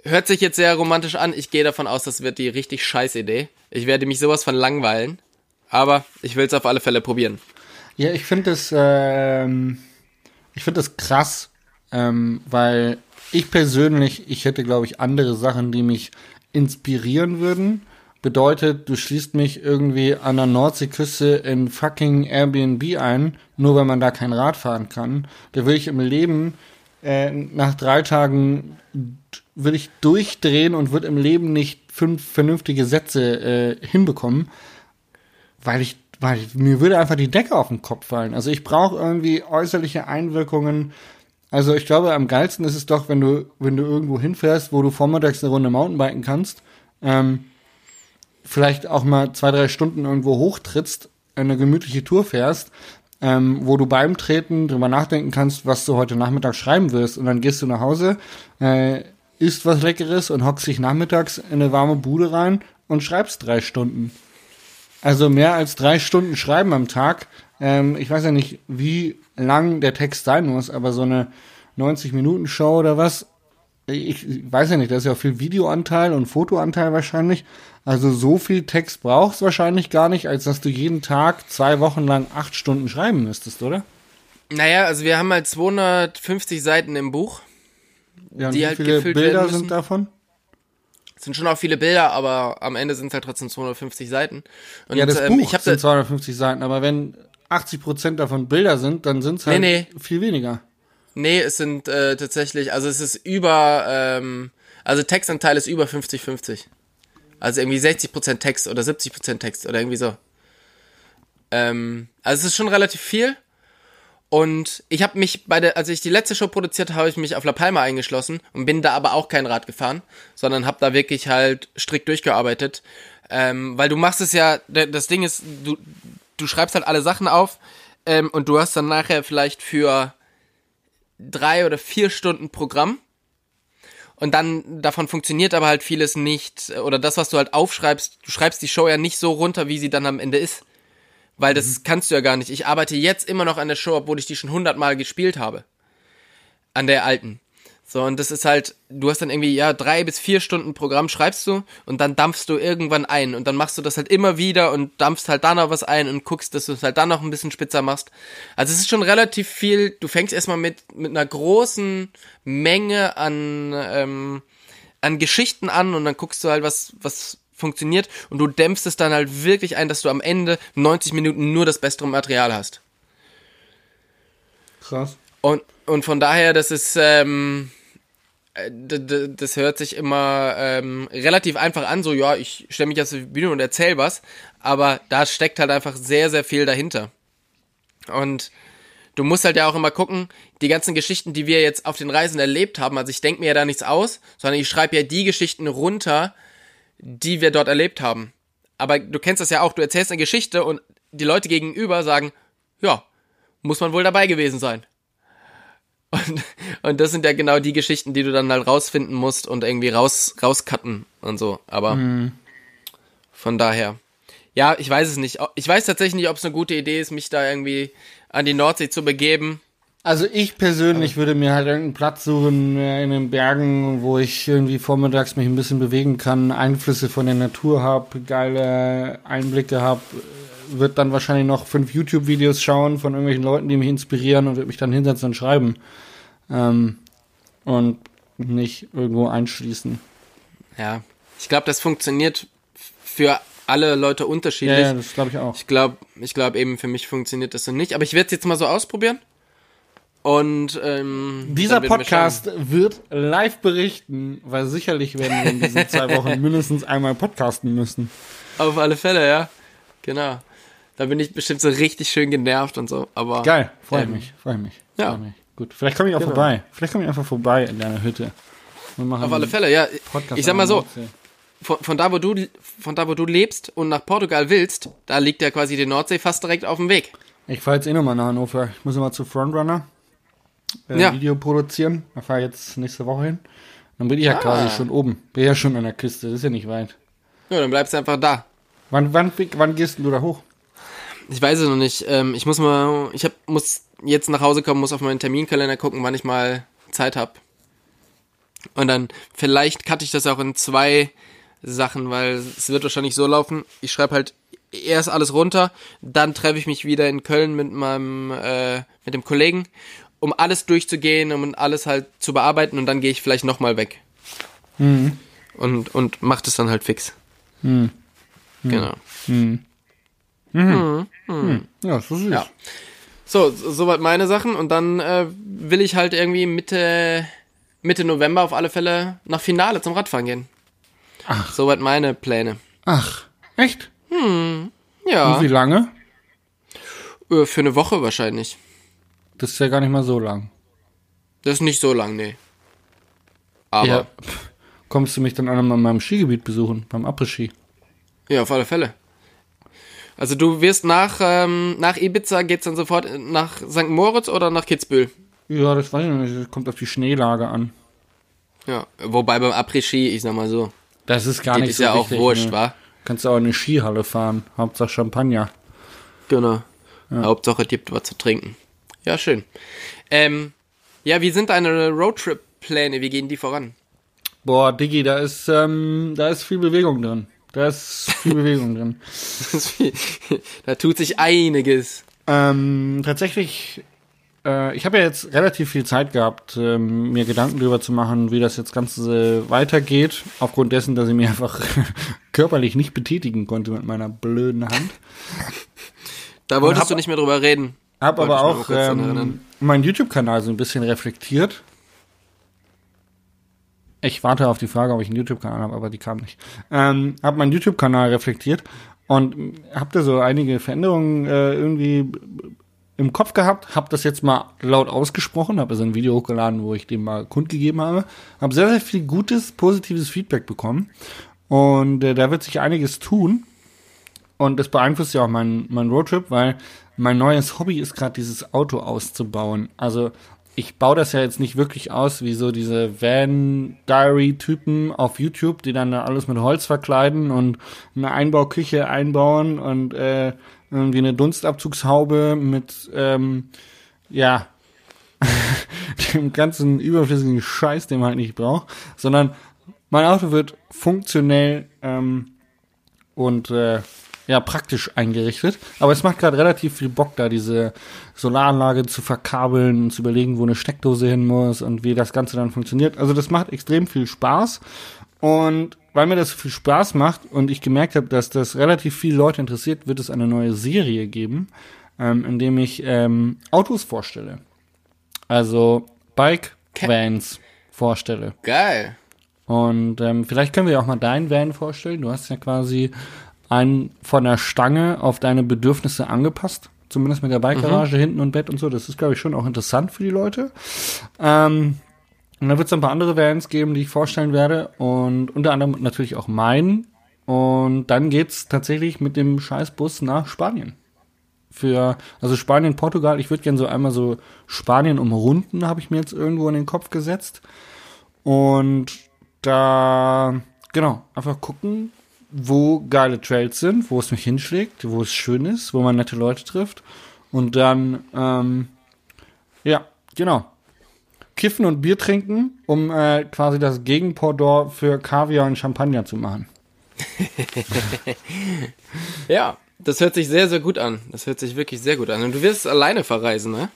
Hört sich jetzt sehr romantisch an. Ich gehe davon aus, das wird die richtig scheiß Idee. Ich werde mich sowas von langweilen. Aber ich will es auf alle Fälle probieren. Ja, ich finde das, ähm, ich finde krass, ähm, weil ich persönlich, ich hätte, glaube ich, andere Sachen, die mich inspirieren würden. Bedeutet, du schließt mich irgendwie an der Nordseeküste in fucking Airbnb ein, nur weil man da kein Rad fahren kann. Da will ich im Leben äh, nach drei Tagen will ich durchdrehen und wird im Leben nicht fünf vernünftige Sätze äh, hinbekommen, weil ich, weil mir würde einfach die Decke auf den Kopf fallen. Also ich brauche irgendwie äußerliche Einwirkungen. Also ich glaube, am geilsten ist es doch, wenn du, wenn du irgendwo hinfährst, wo du vormittags eine Runde Mountainbiken kannst, ähm, vielleicht auch mal zwei, drei Stunden irgendwo hochtrittst, eine gemütliche Tour fährst, ähm, wo du beim Treten drüber nachdenken kannst, was du heute Nachmittag schreiben wirst. Und dann gehst du nach Hause, äh, isst was Leckeres und hockst dich nachmittags in eine warme Bude rein und schreibst drei Stunden. Also mehr als drei Stunden schreiben am Tag. Ähm, ich weiß ja nicht, wie lang der Text sein muss, aber so eine 90-Minuten-Show oder was, ich, ich weiß ja nicht, da ist ja auch viel Videoanteil und Fotoanteil wahrscheinlich. Also so viel Text brauchst du wahrscheinlich gar nicht, als dass du jeden Tag zwei Wochen lang acht Stunden schreiben müsstest, oder? Naja, also wir haben halt 250 Seiten im Buch. Ja, und Die wie halt viele gefüllt Bilder sind davon? Es sind schon auch viele Bilder, aber am Ende sind es halt trotzdem 250 Seiten. Und ja, das ähm, Buch ich habe sind 250 Seiten, aber wenn 80 Prozent davon Bilder sind, dann sind es halt Nee, viel weniger. Nee, es sind äh, tatsächlich, also es ist über, ähm, also Textanteil ist über 50-50. Also irgendwie 60% Text oder 70% Text oder irgendwie so. Ähm, also es ist schon relativ viel. Und ich habe mich bei der, als ich die letzte Show produziert habe, ich mich auf La Palma eingeschlossen und bin da aber auch kein Rad gefahren, sondern habe da wirklich halt strikt durchgearbeitet. Ähm, weil du machst es ja, das Ding ist, du, du schreibst halt alle Sachen auf ähm, und du hast dann nachher vielleicht für drei oder vier Stunden Programm. Und dann davon funktioniert aber halt vieles nicht. Oder das, was du halt aufschreibst, du schreibst die Show ja nicht so runter, wie sie dann am Ende ist. Weil das kannst du ja gar nicht. Ich arbeite jetzt immer noch an der Show, obwohl ich die schon hundertmal gespielt habe. An der alten. So, und das ist halt, du hast dann irgendwie, ja, drei bis vier Stunden Programm schreibst du und dann dampfst du irgendwann ein und dann machst du das halt immer wieder und dampfst halt da noch was ein und guckst, dass du es halt dann noch ein bisschen spitzer machst. Also es ist schon relativ viel, du fängst erstmal mit, mit einer großen Menge an, ähm, an Geschichten an und dann guckst du halt, was, was funktioniert und du dämpfst es dann halt wirklich ein, dass du am Ende 90 Minuten nur das bessere Material hast. Krass. Und, und von daher, das ist, ähm, äh, das hört sich immer ähm, relativ einfach an, so ja, ich stelle mich auf die Bühne und erzähl was, aber da steckt halt einfach sehr, sehr viel dahinter. Und du musst halt ja auch immer gucken, die ganzen Geschichten, die wir jetzt auf den Reisen erlebt haben, also ich denke mir ja da nichts aus, sondern ich schreibe ja die Geschichten runter, die wir dort erlebt haben. Aber du kennst das ja auch, du erzählst eine Geschichte und die Leute gegenüber sagen, ja, muss man wohl dabei gewesen sein. Und, und das sind ja genau die Geschichten, die du dann halt rausfinden musst und irgendwie raus, rauscutten und so. Aber von daher. Ja, ich weiß es nicht. Ich weiß tatsächlich nicht, ob es eine gute Idee ist, mich da irgendwie an die Nordsee zu begeben. Also ich persönlich würde mir halt irgendeinen Platz suchen äh, in den Bergen, wo ich irgendwie vormittags mich ein bisschen bewegen kann, Einflüsse von der Natur habe, geile Einblicke habe, wird dann wahrscheinlich noch fünf YouTube-Videos schauen von irgendwelchen Leuten, die mich inspirieren und würde mich dann hinsetzen und schreiben. Ähm, und nicht irgendwo einschließen. ja. Ich glaube, das funktioniert für alle Leute Ja, unterschiedlich. ja, das glaube ich auch. Ich glaube, ich glaube eben für mich funktioniert das so nicht. Aber ich werde es jetzt mal so ausprobieren. Und ähm, Dieser werden wir Podcast wird live berichten, weil sicherlich werden wir in diesen zwei Wochen mindestens einmal podcasten müssen. Auf alle Fälle, ja. Genau. Da bin ich bestimmt so richtig schön genervt und so. Aber Geil, freue Ähm, mich, freue mich. ja. Freu mich. Gut, vielleicht komme ich auch Genau. vorbei. Vielleicht komme ich einfach vorbei in deiner Hütte. Auf alle Fälle, ja. Podcast Ich sag mal so, von, von da wo du von da wo du lebst und nach Portugal willst, da liegt ja quasi die Nordsee fast direkt auf dem Weg. Ich fahre jetzt eh nochmal nach Hannover. Ich muss nochmal zu Frontrunner äh, Ja. Video produzieren. Da fahre ich jetzt nächste Woche hin. Dann bin ich ja Ah. quasi schon oben. Bin ja schon an der Küste. Das ist ja nicht weit. Ja, dann bleibst du einfach da. Wann, wann, wann gehst du da hoch? Ich weiß es noch nicht. Ähm, ich muss mal, ich hab, muss jetzt nach Hause kommen, muss auf meinen Terminkalender gucken, wann ich mal Zeit hab. Und dann vielleicht cutte ich das auch in zwei Sachen, weil es wird wahrscheinlich so laufen. Ich schreibe halt erst alles runter, dann treffe ich mich wieder in Köln mit meinem, äh, mit dem Kollegen, um alles durchzugehen, um alles halt zu bearbeiten und dann gehe ich vielleicht nochmal weg. Und, und mach das dann halt fix. Genau. Ja, so süß. Ja. So, so- soweit meine Sachen und dann äh, will ich halt irgendwie Mitte Mitte November auf alle Fälle nach Finale zum Radfahren gehen. Ach. Soweit meine Pläne. Ach, echt? Ja, Und wie lange? äh, für eine Woche wahrscheinlich. Das ist ja gar nicht mal so lang. Das ist nicht so lang, nee. Aber Ja. ja, Kommst du mich dann auch noch mal in meinem Skigebiet besuchen, beim Après-Ski? auf alle Fälle. Also du wirst nach ähm, nach Ibiza geht's dann sofort nach St. Moritz oder nach Kitzbühel. Ja, das weiß ich noch nicht. Das kommt auf die Schneelage an. Ja, wobei beim Après-Ski, ich sag mal so, Das ist gar nicht ist so ja auch wichtig, wurscht, ne? wa? Kannst du auch in eine Skihalle fahren. Hauptsache Champagner. Genau. Hauptsache, es gibt was zu trinken. Ja, schön. Ähm, ja, wie sind deine Roadtrip-Pläne? Wie gehen die voran? Boah, Diggi, da ist, ähm, da ist viel Bewegung drin. Da ist viel Bewegung drin. da tut sich einiges. Ähm, tatsächlich, äh, ich habe ja jetzt relativ viel Zeit gehabt, ähm, mir Gedanken darüber zu machen, wie das jetzt Ganze weitergeht, aufgrund dessen, dass ich mich einfach körperlich nicht betätigen konnte mit meiner blöden Hand. Da wolltest hab- du nicht mehr drüber reden. Hab aber auch ähm, meinen YouTube-Kanal so ein bisschen reflektiert. Ich warte auf die Frage, ob ich einen YouTube-Kanal habe, aber die kam nicht. Ähm, hab meinen YouTube-Kanal reflektiert und hab da so einige Veränderungen äh, irgendwie im Kopf gehabt, hab das jetzt mal laut ausgesprochen, habe also ein Video hochgeladen, wo ich dem mal kundgegeben habe, habe sehr, sehr viel gutes, positives Feedback bekommen und äh, da wird sich einiges tun und das beeinflusst ja auch meinen mein Roadtrip, weil mein neues Hobby ist gerade dieses Auto auszubauen. Also ich baue das ja jetzt nicht wirklich aus wie so diese Van-Diary-Typen auf YouTube, die dann da alles mit Holz verkleiden und eine Einbauküche einbauen und äh, irgendwie eine Dunstabzugshaube mit, ähm, ja, dem ganzen überflüssigen Scheiß, den man halt nicht braucht, sondern mein Auto wird funktionell ähm, und äh, ja praktisch eingerichtet. Aber es macht gerade relativ viel Bock, da diese Solaranlage zu verkabeln und zu überlegen, wo eine Steckdose hin muss und wie das Ganze dann funktioniert. Also das macht extrem viel Spaß. Und weil mir das so viel Spaß macht und ich gemerkt habe, dass das relativ viele Leute interessiert, wird es eine neue Serie geben, ähm, in dem ich ähm, Autos vorstelle. Also Bike-Vans vorstelle. Geil. Und ähm, vielleicht können wir ja auch mal deinen Van vorstellen. Du hast ja quasi einen von der Stange auf deine Bedürfnisse angepasst. Zumindest mit der Bikegarage hinten und Bett und so. Das ist, glaube ich, schon auch interessant für die Leute. Ähm, und dann wird es ein paar andere Vans geben, die ich vorstellen werde. Und unter anderem natürlich auch meinen. Und dann geht's tatsächlich mit dem Scheißbus nach Spanien. Für, also Spanien, Portugal. Ich würde gerne so einmal so Spanien umrunden, habe ich mir jetzt irgendwo in den Kopf gesetzt. Und da, genau, einfach gucken, wo geile Trails sind, wo es mich hinschlägt, wo es schön ist, wo man nette Leute trifft. Und dann, ähm, ja, genau. Kiffen und Bier trinken, um äh, quasi das Gegenpendant für Kaviar und Champagner zu machen. Ja, das hört sich sehr, sehr gut an. Das hört sich wirklich sehr gut an. Und du wirst alleine verreisen, ne?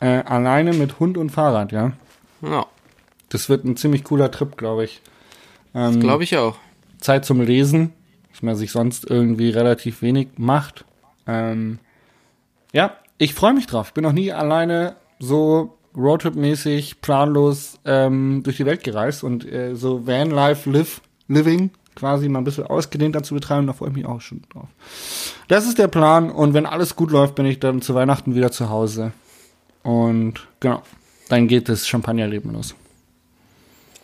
Äh, alleine mit Hund und Fahrrad, ja. Ja. Das wird ein ziemlich cooler Trip, glaube ich. Ähm, Glaube ich auch. Zeit zum Lesen, was man sich sonst irgendwie relativ wenig macht. Ähm, ja, ich freue mich drauf. Bin noch nie alleine so Roadtrip-mäßig, planlos ähm, durch die Welt gereist und äh, so Vanlife live, Living quasi mal ein bisschen ausgedehnter zu betreiben, da freue ich mich auch schon drauf. Das ist der Plan und wenn alles gut läuft, bin ich dann zu Weihnachten wieder zu Hause. Und genau, dann geht das Champagnerleben los.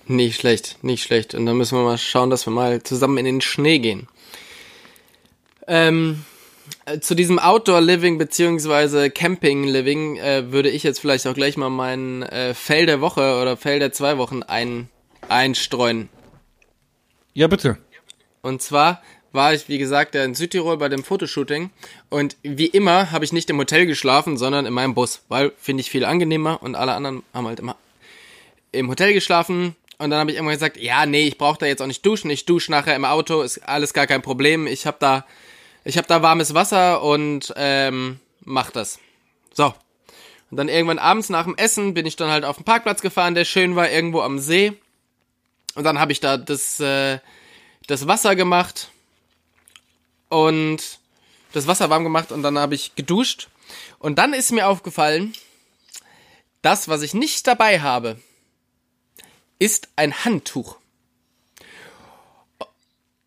Nicht schlecht, nicht schlecht. Und dann müssen wir mal schauen, dass wir mal zusammen in den Schnee gehen. Ähm, äh, zu diesem Outdoor-Living beziehungsweise Camping-Living äh, würde ich jetzt vielleicht auch gleich mal mein äh, Fell der Woche oder Fell der zwei Wochen ein, einstreuen. Ja, bitte. Und zwar war ich, wie gesagt, in Südtirol bei dem Fotoshooting und wie immer habe ich nicht im Hotel geschlafen, sondern in meinem Bus, weil finde ich viel angenehmer und alle anderen haben halt immer im Hotel geschlafen und dann habe ich irgendwann gesagt, ja, nee, ich brauche da jetzt auch nicht duschen, ich dusche nachher im Auto, ist alles gar kein Problem, ich habe da ich habe da warmes Wasser und ähm, mach das. So. Und dann irgendwann abends nach dem Essen bin ich dann halt auf den Parkplatz gefahren, der schön war, irgendwo am See. Und dann habe ich da das, äh, das Wasser gemacht und das Wasser warm gemacht und dann habe ich geduscht. Und dann ist mir aufgefallen, das, was ich nicht dabei habe, ist ein Handtuch.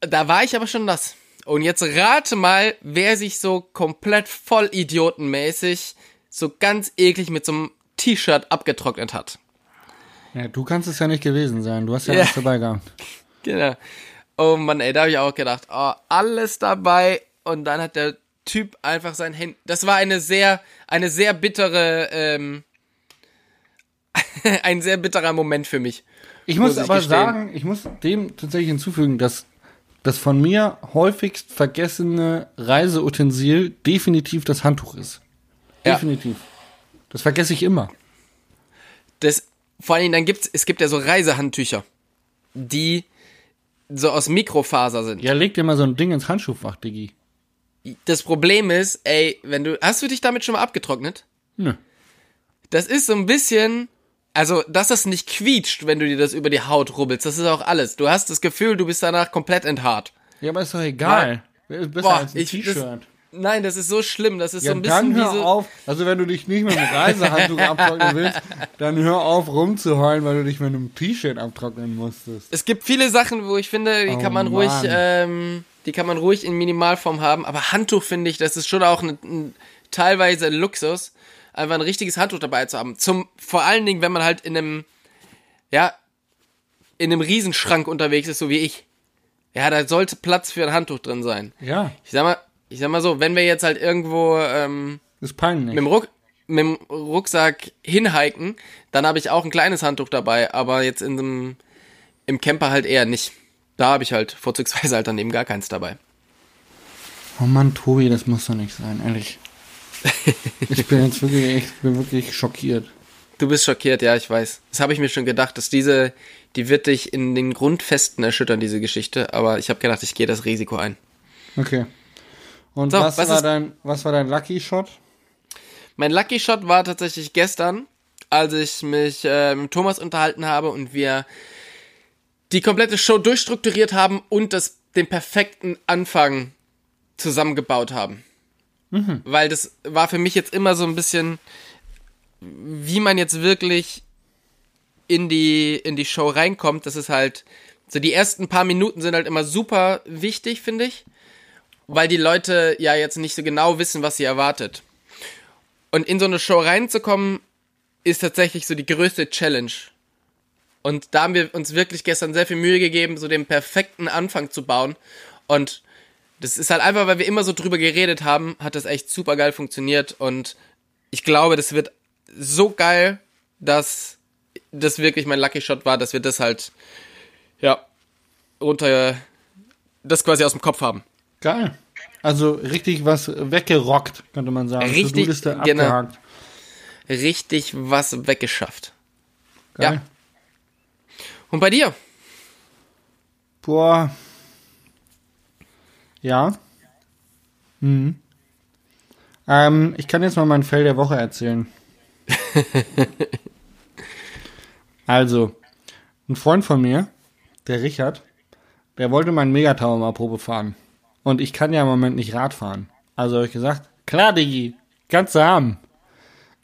Da war ich aber schon nass. Und jetzt rate mal, wer sich so komplett vollidiotenmäßig so ganz eklig mit so einem T-Shirt abgetrocknet hat. Ja, du kannst es ja nicht gewesen sein. Du hast ja, Ja. dabei gehabt. Genau. Oh Mann, ey, da habe ich auch gedacht, oh, alles dabei. Und dann hat der Typ einfach sein Handy. Das war eine sehr, eine sehr bittere, ähm, ein sehr bitterer Moment für mich. Ich muss Muss aber gestehen. sagen, ich muss dem tatsächlich hinzufügen, dass das von mir häufigst vergessene Reiseutensil definitiv das Handtuch ist. Ja. Definitiv. Das vergesse ich immer. Das, vor allen Dingen, dann gibt's, es gibt ja so Reisehandtücher, die so aus Mikrofaser sind. Ja, leg dir mal so ein Ding ins Handschuhfach, Diggi. Das Problem ist, ey, wenn du, hast du dich damit schon mal abgetrocknet? Nö. Das ist so ein bisschen, also, dass das nicht quietscht, wenn du dir das über die Haut rubbelst, das ist auch alles. Du hast das Gefühl, du bist danach komplett enthaart. Ja, aber ist doch egal. Besser Boah, als ein T-Shirt. Nein, das ist so schlimm, das ist Ja, so ein dann bisschen wie hör so, auf. Also wenn du dich nicht mit einem Reisehandtuch abtrocknen willst, dann hör auf rumzuheulen, weil du dich mit einem T-Shirt abtrocknen musstest. es gibt viele Sachen, wo ich finde, die Oh kann man ruhig, Mann. ähm, die kann man ruhig in Minimalform haben, aber Handtuch finde ich, das ist schon auch ein, ein, teilweise Luxus, einfach ein richtiges Handtuch dabei zu haben. Zum, vor allen Dingen, wenn man halt in einem, ja, in einem Riesenschrank unterwegs ist, so wie ich. Ja, da sollte Platz für ein Handtuch drin sein. Ja, Ich sag mal, ich sag mal so, wenn wir jetzt halt irgendwo ähm, mit, dem Ruck, mit dem Rucksack hinhiken, dann habe ich auch ein kleines Handtuch dabei, aber jetzt in dem, im Camper halt eher nicht. Da habe ich halt vorzugsweise halt dann eben gar keins dabei. Oh Mann, Tobi, das muss doch nicht sein, ehrlich. Ich bin jetzt wirklich, ich bin wirklich schockiert. Du bist schockiert, ja, ich weiß. Das habe ich mir schon gedacht, dass diese, die wird dich in den Grundfesten erschüttern, diese Geschichte. Aber ich habe gedacht, ich gehe das Risiko ein. Okay. Und So, was, was war dein, was war dein Lucky Shot? Mein Lucky Shot war tatsächlich gestern, als ich mich äh, mit Thomas unterhalten habe und wir die komplette Show durchstrukturiert haben und das, den perfekten Anfang zusammengebaut haben. Weil das war für mich jetzt immer so ein bisschen, wie man jetzt wirklich in die, in die Show reinkommt. Das ist halt, so die ersten paar Minuten sind halt immer super wichtig, finde ich. Weil die Leute ja jetzt nicht so genau wissen, was sie erwartet. Und in so eine Show reinzukommen, ist tatsächlich so die größte Challenge. Und da haben wir uns wirklich gestern sehr viel Mühe gegeben, so den perfekten Anfang zu bauen. Und das ist halt einfach, weil wir immer so drüber geredet haben, hat das echt super geil funktioniert. Und ich glaube, das wird so geil, dass das wirklich mein Lucky Shot war, dass wir das halt, ja, runter, das quasi aus dem Kopf haben. Geil. Also richtig was weggerockt, könnte man sagen. Richtig, To-Do-Liste genau. abgehakt. Richtig was weggeschafft. Geil. Ja. Und bei dir? Boah. Ja. Mhm. Ähm, ich kann jetzt mal mein Fell der Woche erzählen. also, ein Freund von mir, der Richard, der wollte meinen Megatower mal Probe fahren. Und ich kann ja im Moment nicht Rad fahren. Also habe ich gesagt, klar, Diggi, kannst du haben.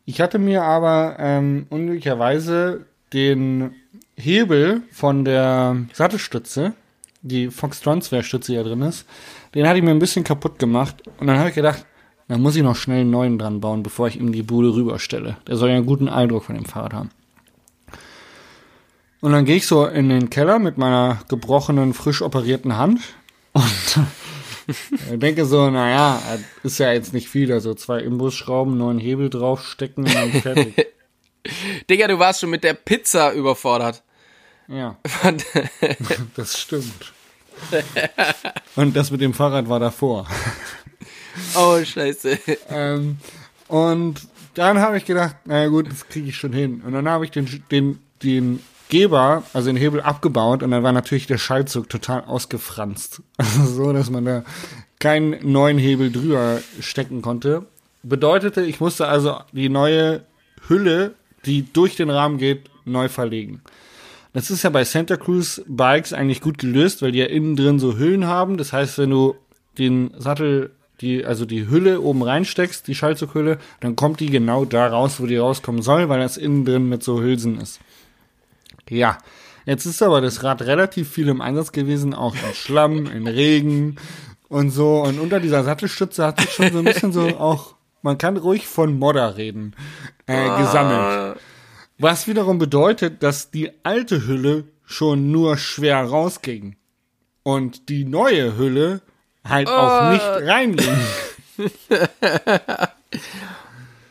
Ich hatte mir aber ähm, unglücklicherweise den Hebel von der Sattelstütze, die Fox Transfer Stütze hier drin ist, den hatte ich mir ein bisschen kaputt gemacht. Und dann habe ich gedacht, dann muss ich noch schnell einen neuen dran bauen, bevor ich ihm die Bude rüberstelle. Der soll ja einen guten Eindruck von dem Fahrrad haben. Und dann gehe ich so in den Keller mit meiner gebrochenen, frisch operierten Hand und denke so, naja, ist ja jetzt nicht viel. Also zwei Imbusschrauben, neuen Hebel draufstecken und dann fertig. Digga, du warst schon mit der Pizza überfordert. Ja, das stimmt. Und das mit dem Fahrrad war davor. oh, scheiße. Ähm, und dann habe ich gedacht, naja gut, das kriege ich schon hin. Und dann habe ich den, den, den Geber, also den Hebel abgebaut und dann war natürlich der Schaltzug total ausgefranst. Also so, dass man da keinen neuen Hebel drüber stecken konnte. Bedeutete, ich musste also die neue Hülle, die durch den Rahmen geht, neu verlegen. Das ist ja bei Santa Cruz Bikes eigentlich gut gelöst, weil die ja innen drin so Hüllen haben. Das heißt, wenn du den Sattel, die, also die Hülle oben reinsteckst, die Schaltzughülle, dann kommt die genau da raus, wo die rauskommen soll, weil das innen drin mit so Hülsen ist. Ja. Jetzt ist aber das Rad relativ viel im Einsatz gewesen, auch in Schlamm, in Regen und so. Und unter dieser Sattelstütze hat sich schon so ein bisschen so auch, man kann ruhig von Modder reden, äh, gesammelt. Was wiederum bedeutet, dass die alte Hülle schon nur schwer rausging. Und die neue Hülle halt auch nicht reinging.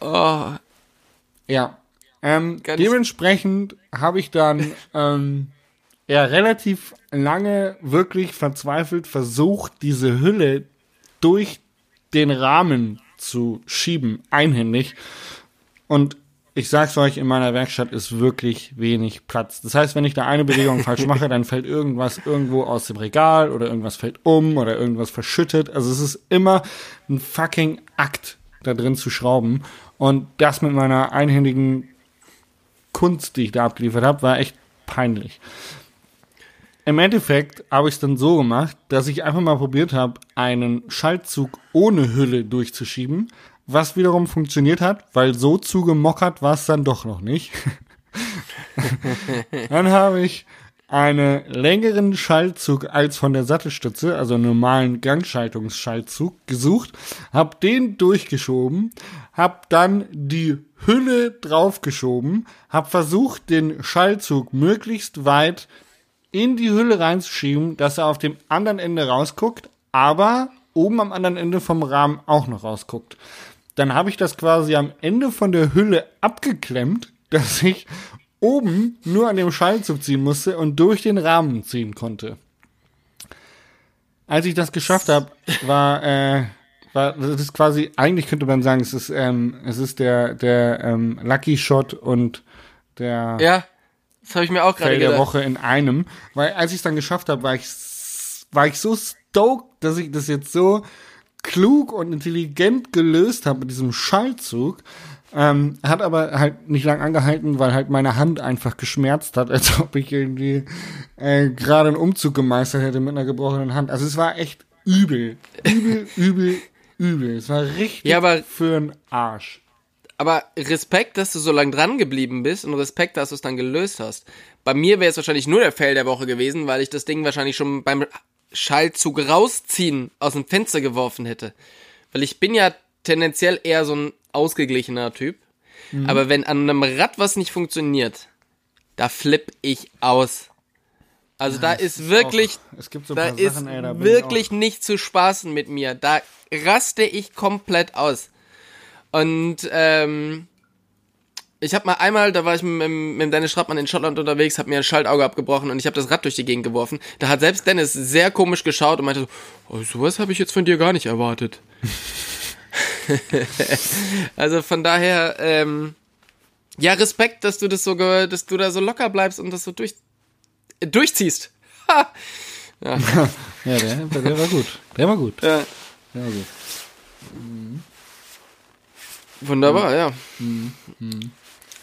Oh, Ja. Ähm, dementsprechend habe ich dann ähm, ja relativ lange wirklich verzweifelt versucht, diese Hülle durch den Rahmen zu schieben, einhändig. Und ich sag's euch, in meiner Werkstatt ist wirklich wenig Platz. Das heißt, wenn ich da eine Bewegung falsch mache, dann fällt irgendwas irgendwo aus dem Regal oder irgendwas fällt um oder irgendwas verschüttet. Also es ist immer ein fucking Akt, da drin zu schrauben. Und das mit meiner einhändigen Kunst, die ich da abgeliefert habe, war echt peinlich. Im Endeffekt habe ich es dann so gemacht, dass ich einfach mal probiert habe, einen Schaltzug ohne Hülle durchzuschieben, was wiederum funktioniert hat, weil so zugemockert war es dann doch noch nicht. dann habe ich einen längeren Schaltzug als von der Sattelstütze, also einen normalen Gangschaltungsschaltzug gesucht, habe den durchgeschoben, habe dann die Hülle draufgeschoben, habe versucht, den Schallzug möglichst weit in die Hülle reinzuschieben, dass er auf dem anderen Ende rausguckt, aber oben am anderen Ende vom Rahmen auch noch rausguckt. Dann habe ich das quasi am Ende von der Hülle abgeklemmt, dass ich oben nur an dem Schallzug ziehen musste und durch den Rahmen ziehen konnte. Als ich das geschafft habe, war, äh, war das ist quasi, eigentlich könnte man sagen, es ist, ähm, es ist der, der ähm, Lucky Shot und der ja, das habe ich mir auch gerade Fail der gedacht. Woche in einem. Weil als ich es dann geschafft habe, war ich, war ich so stoked, dass ich das jetzt so klug und intelligent gelöst habe mit diesem Schallzug. Ähm, hat aber halt nicht lang angehalten, weil halt meine Hand einfach geschmerzt hat, als ob ich irgendwie äh, gerade einen Umzug gemeistert hätte mit einer gebrochenen Hand. Also es war echt übel. Übel, übel, übel. Es war richtig Ja, aber- für einen Arsch. Aber Respekt, dass du so lange dran geblieben bist und Respekt, dass du es dann gelöst hast. Bei mir wäre es wahrscheinlich nur der Fail der Woche gewesen, weil ich das Ding wahrscheinlich schon beim Schallzug rausziehen aus dem Fenster geworfen hätte. Weil ich bin ja tendenziell eher so ein ausgeglichener Typ. Aber wenn an einem Rad was nicht funktioniert, da flipp ich aus. Also da ist wirklich, Auch, es gibt so da ist Sachen, ey, da wirklich nicht zu spaßen mit mir. Da raste ich komplett aus. Und ähm, ich habe mal einmal, da war ich mit, mit, Dennis Schrappmann in Schottland unterwegs, habe mir ein Schaltauge abgebrochen und ich habe das Rad durch die Gegend geworfen. Da hat selbst Dennis sehr komisch geschaut und meinte so, oh, sowas habe ich jetzt von dir gar nicht erwartet. also von daher, ähm, ja, Respekt, dass du das so, dass du da so locker bleibst und das so durch, äh, durchziehst. Ha! Ja, der, der war gut. Der war gut. Ja. Der war gut. Wunderbar, ja.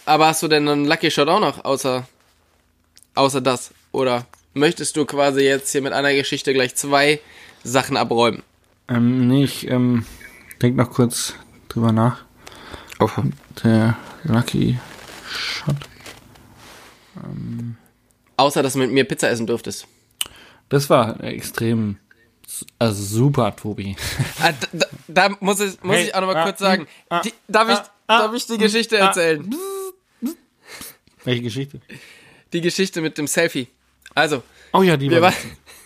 Aber hast du denn einen Lucky Shot auch noch, außer, außer das? Oder möchtest du quasi jetzt hier mit einer Geschichte gleich zwei Sachen abräumen? Ähm, nee, ich ähm, denk noch kurz drüber nach. Oh. Der Lucky Shot. Außer, dass du mit mir Pizza essen durftest. Das war extrem, also super, Tobi. Ah, da, da, muss ich, muss Hey, ich auch noch mal ah, kurz sagen. ah, die, darf, ich, ah, ah, darf ich die Geschichte erzählen? Welche Geschichte? Die Geschichte mit dem Selfie. Also, Oh ja, die wir, war.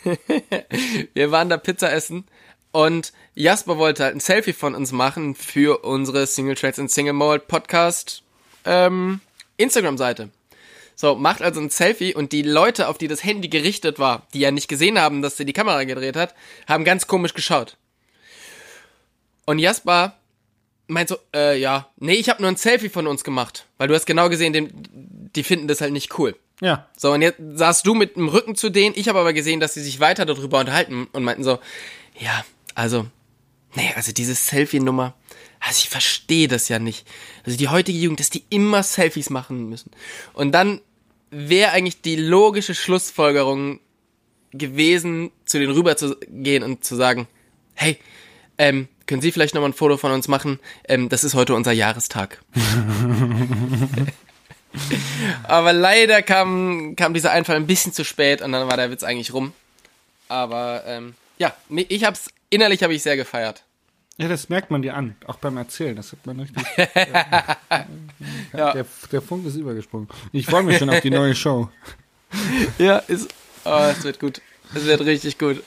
wir waren da Pizza essen und Jasper wollte halt ein Selfie von uns machen für unsere Single Trades and Single Mold Podcast ähm, Instagram-Seite. So, macht also ein Selfie und die Leute, auf die das Handy gerichtet war, die ja nicht gesehen haben, dass sie die Kamera gedreht hat, haben ganz komisch geschaut. Und Jasper meint so, äh, ja, nee, ich habe nur ein Selfie von uns gemacht, weil du hast genau gesehen, den, die finden das halt nicht cool. Ja. So, und jetzt saßt du mit dem Rücken zu denen. Ich habe aber gesehen, dass sie sich weiter darüber unterhalten und meinten so, ja, also, nee, also diese Selfie-Nummer, also ich verstehe das ja nicht. Also die heutige Jugend, dass die immer Selfies machen müssen. Und dann wäre eigentlich die logische Schlussfolgerung gewesen, zu denen rüber zu gehen und zu sagen, hey, ähm, können Sie vielleicht nochmal ein Foto von uns machen? Ähm, das ist heute unser Jahrestag. Aber leider kam, kam dieser Einfall ein bisschen zu spät und dann war der Witz eigentlich rum. Aber ähm, ja, ich hab's, innerlich habe ich sehr gefeiert. Ja, das merkt man dir an, auch beim Erzählen. Das hat man richtig. ja. Ja. Der, der Funk ist übergesprungen. Ich freue mich schon auf die neue Show. Ja, ist. Oh, es wird gut. Es wird richtig gut.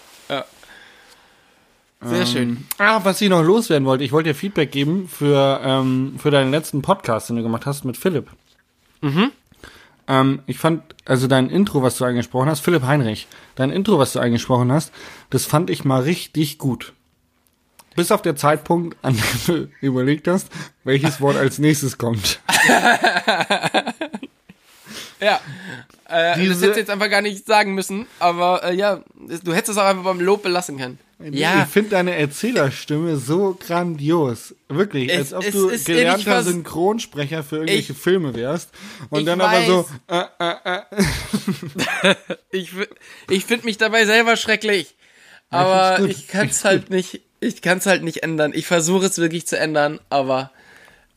Sehr schön. Ah, was ich noch loswerden wollte, ich wollte dir Feedback geben für, ähm, für deinen letzten Podcast, den du gemacht hast mit Philipp. Mhm. Ähm, ich fand, also dein Intro, was du angesprochen hast, Philipp Heinrich, dein Intro, was du angesprochen hast, das fand ich mal richtig gut. Bis auf der Zeitpunkt, an dem du überlegt hast, welches Wort als nächstes kommt. Ja. Äh, das Diese- hättest du jetzt einfach gar nicht sagen müssen, aber äh, ja, du hättest es auch einfach beim Lob belassen können. Ja, Ich finde deine Erzählerstimme so grandios. Wirklich, Es- als ob du ist gelernter Synchronsprecher für irgendwelche Ich- Filme wärst. Und ich dann aber so, weiß. äh, äh, äh. ich, ich finde mich dabei selber schrecklich. Aber gut. ich kann es halt nicht, ich kann es halt nicht ändern. Ich versuche es wirklich zu ändern, aber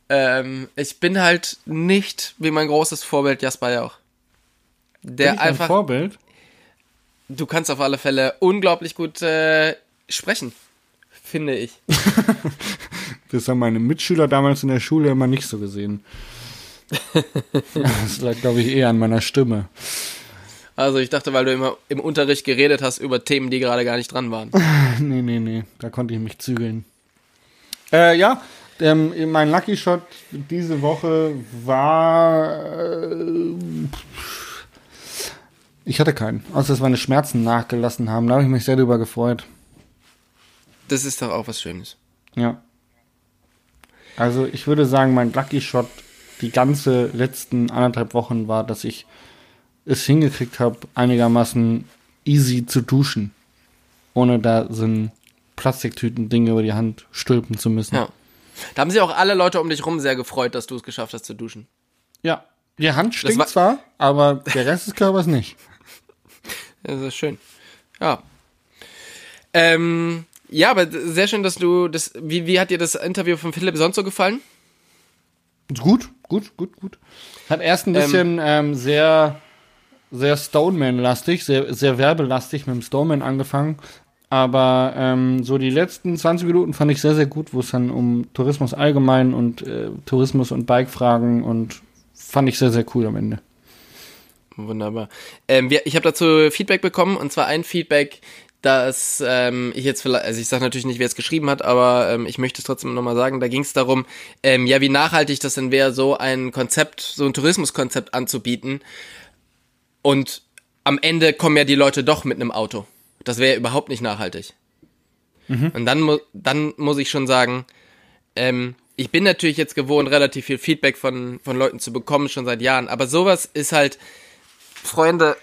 ähm, ich bin halt nicht wie mein großes Vorbild Jasper Jauch. Der Bin ich einfach, Vorbild. du kannst auf alle Fälle unglaublich gut äh, sprechen, finde ich. Das haben meine Mitschüler damals in der Schule immer nicht so gesehen. Das lag, glaube ich, eher an meiner Stimme. Also ich dachte, weil du immer im Unterricht geredet hast über Themen, die gerade gar nicht dran waren. Nee, nee, nee, da konnte ich mich zügeln. Äh, ja, ähm, mein Lucky Shot diese Woche war. Äh, ich hatte keinen, außer dass meine Schmerzen nachgelassen haben. Da habe ich mich sehr drüber gefreut. Das ist doch auch was Schönes. Ja. Also ich würde sagen, mein Lucky Shot die ganze letzten anderthalb Wochen war, dass ich es hingekriegt habe, einigermaßen easy zu duschen. Ohne da so ein Plastiktüten-Ding über die Hand stülpen zu müssen. Ja. Da haben sich auch alle Leute um dich rum sehr gefreut, dass du es geschafft hast zu duschen. Ja. Die Hand stinkt war- zwar, aber der Rest des Körpers nicht. Das ist schön. Ja. Ähm, ja, aber sehr schön, dass du das. Wie, wie hat dir das Interview von Philipp sonst so gefallen? Gut, gut, gut, gut. Hat erst ein bisschen ähm, sehr, sehr Stoneman-lastig, sehr, sehr werbelastig mit dem Stoneman angefangen. Aber ähm, so die letzten 20 Minuten fand ich sehr, sehr gut, wo es dann um Tourismus allgemein und äh, Tourismus und Bike-Fragen und fand ich sehr, sehr cool am Ende. Wunderbar. Ähm, wir, ich habe dazu Feedback bekommen und zwar ein Feedback, dass ähm, ich jetzt vielleicht, also ich sage natürlich nicht, wer es geschrieben hat, aber ähm, ich möchte es trotzdem nochmal sagen. Da ging es darum, ähm, ja, wie nachhaltig das denn wäre, so ein Konzept, so ein Tourismuskonzept anzubieten. Und am Ende kommen ja die Leute doch mit einem Auto. Das wäre überhaupt nicht nachhaltig. Und dann, mu dann muss ich schon sagen, ähm, ich bin natürlich jetzt gewohnt, relativ viel Feedback von, von Leuten zu bekommen, schon seit Jahren. Aber sowas ist halt, Freunde,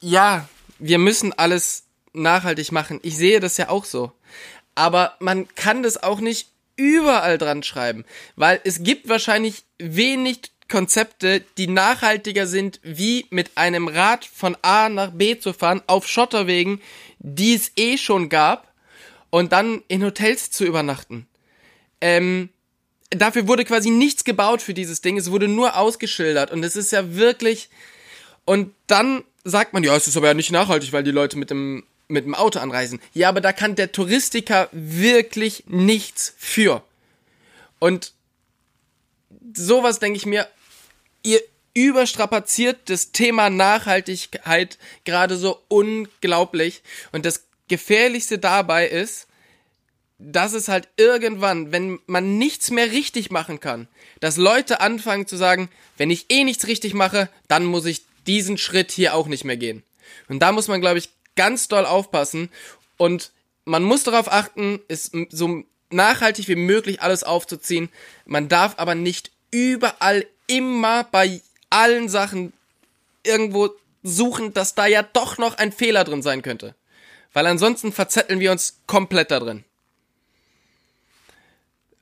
ja, wir müssen alles nachhaltig machen. Ich sehe das ja auch so. Aber man kann das auch nicht überall dran schreiben, weil es gibt wahrscheinlich wenig Konzepte, die nachhaltiger sind, wie mit einem Rad von A nach B zu fahren, auf Schotterwegen, die es eh schon gab, und dann in Hotels zu übernachten. Ähm, dafür wurde quasi nichts gebaut für dieses Ding, es wurde nur ausgeschildert und es ist ja wirklich, und dann sagt man, ja, es ist aber ja nicht nachhaltig, weil die Leute mit dem, mit dem Auto anreisen. Ja, aber da kann der Touristiker wirklich nichts für. Und sowas denke ich mir, ihr überstrapaziert das Thema Nachhaltigkeit gerade so unglaublich. Und das Gefährlichste dabei ist, dass es halt irgendwann, wenn man nichts mehr richtig machen kann, dass Leute anfangen zu sagen, wenn ich eh nichts richtig mache, dann muss ich diesen Schritt hier auch nicht mehr gehen. Und da muss man, glaube ich, ganz doll aufpassen und man muss darauf achten, es so nachhaltig wie möglich alles aufzuziehen. Man darf aber nicht überall immer bei allen Sachen irgendwo suchen, dass da ja doch noch ein Fehler drin sein könnte. Weil ansonsten verzetteln wir uns komplett da drin.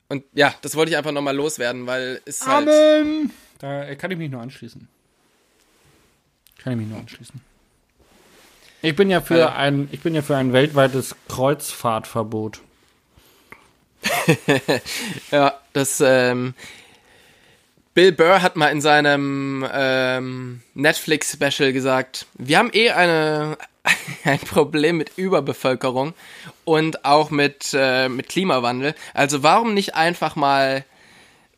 Und ja, das wollte ich einfach nochmal loswerden, weil es halt. Amen! Da kann ich mich nur anschließen. Kann ich mich nur anschließen. Ich bin ja für Ja. ein, ich bin ja für ein weltweites Kreuzfahrtverbot. Ja, das, ähm, Bill Burr hat mal in seinem ähm, Netflix-Special gesagt, wir haben eh eine, ein Problem mit Überbevölkerung und auch mit, äh, mit Klimawandel. Also warum nicht einfach mal,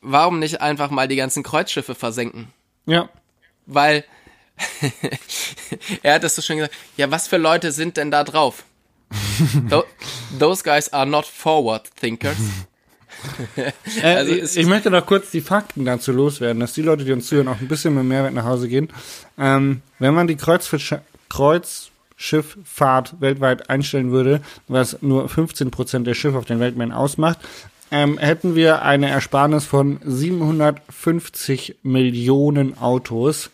warum nicht einfach mal die ganzen Kreuzschiffe versenken? Ja. Weil er hat das so schön gesagt. Ja, was für Leute sind denn da drauf? Tho- Those guys are not forward thinkers. Äh, Also ich, es- ich möchte noch kurz die Fakten dazu loswerden, dass die Leute, die uns zuhören, auch ein bisschen mit Mehrwert nach Hause gehen. Ähm, wenn man die Kreuzfisch Kreuzschifffahrt weltweit einstellen würde, was nur 15% der Schiffe auf den Weltmeeren ausmacht, ähm, hätten wir eine Ersparnis von 750 Millionen Autos.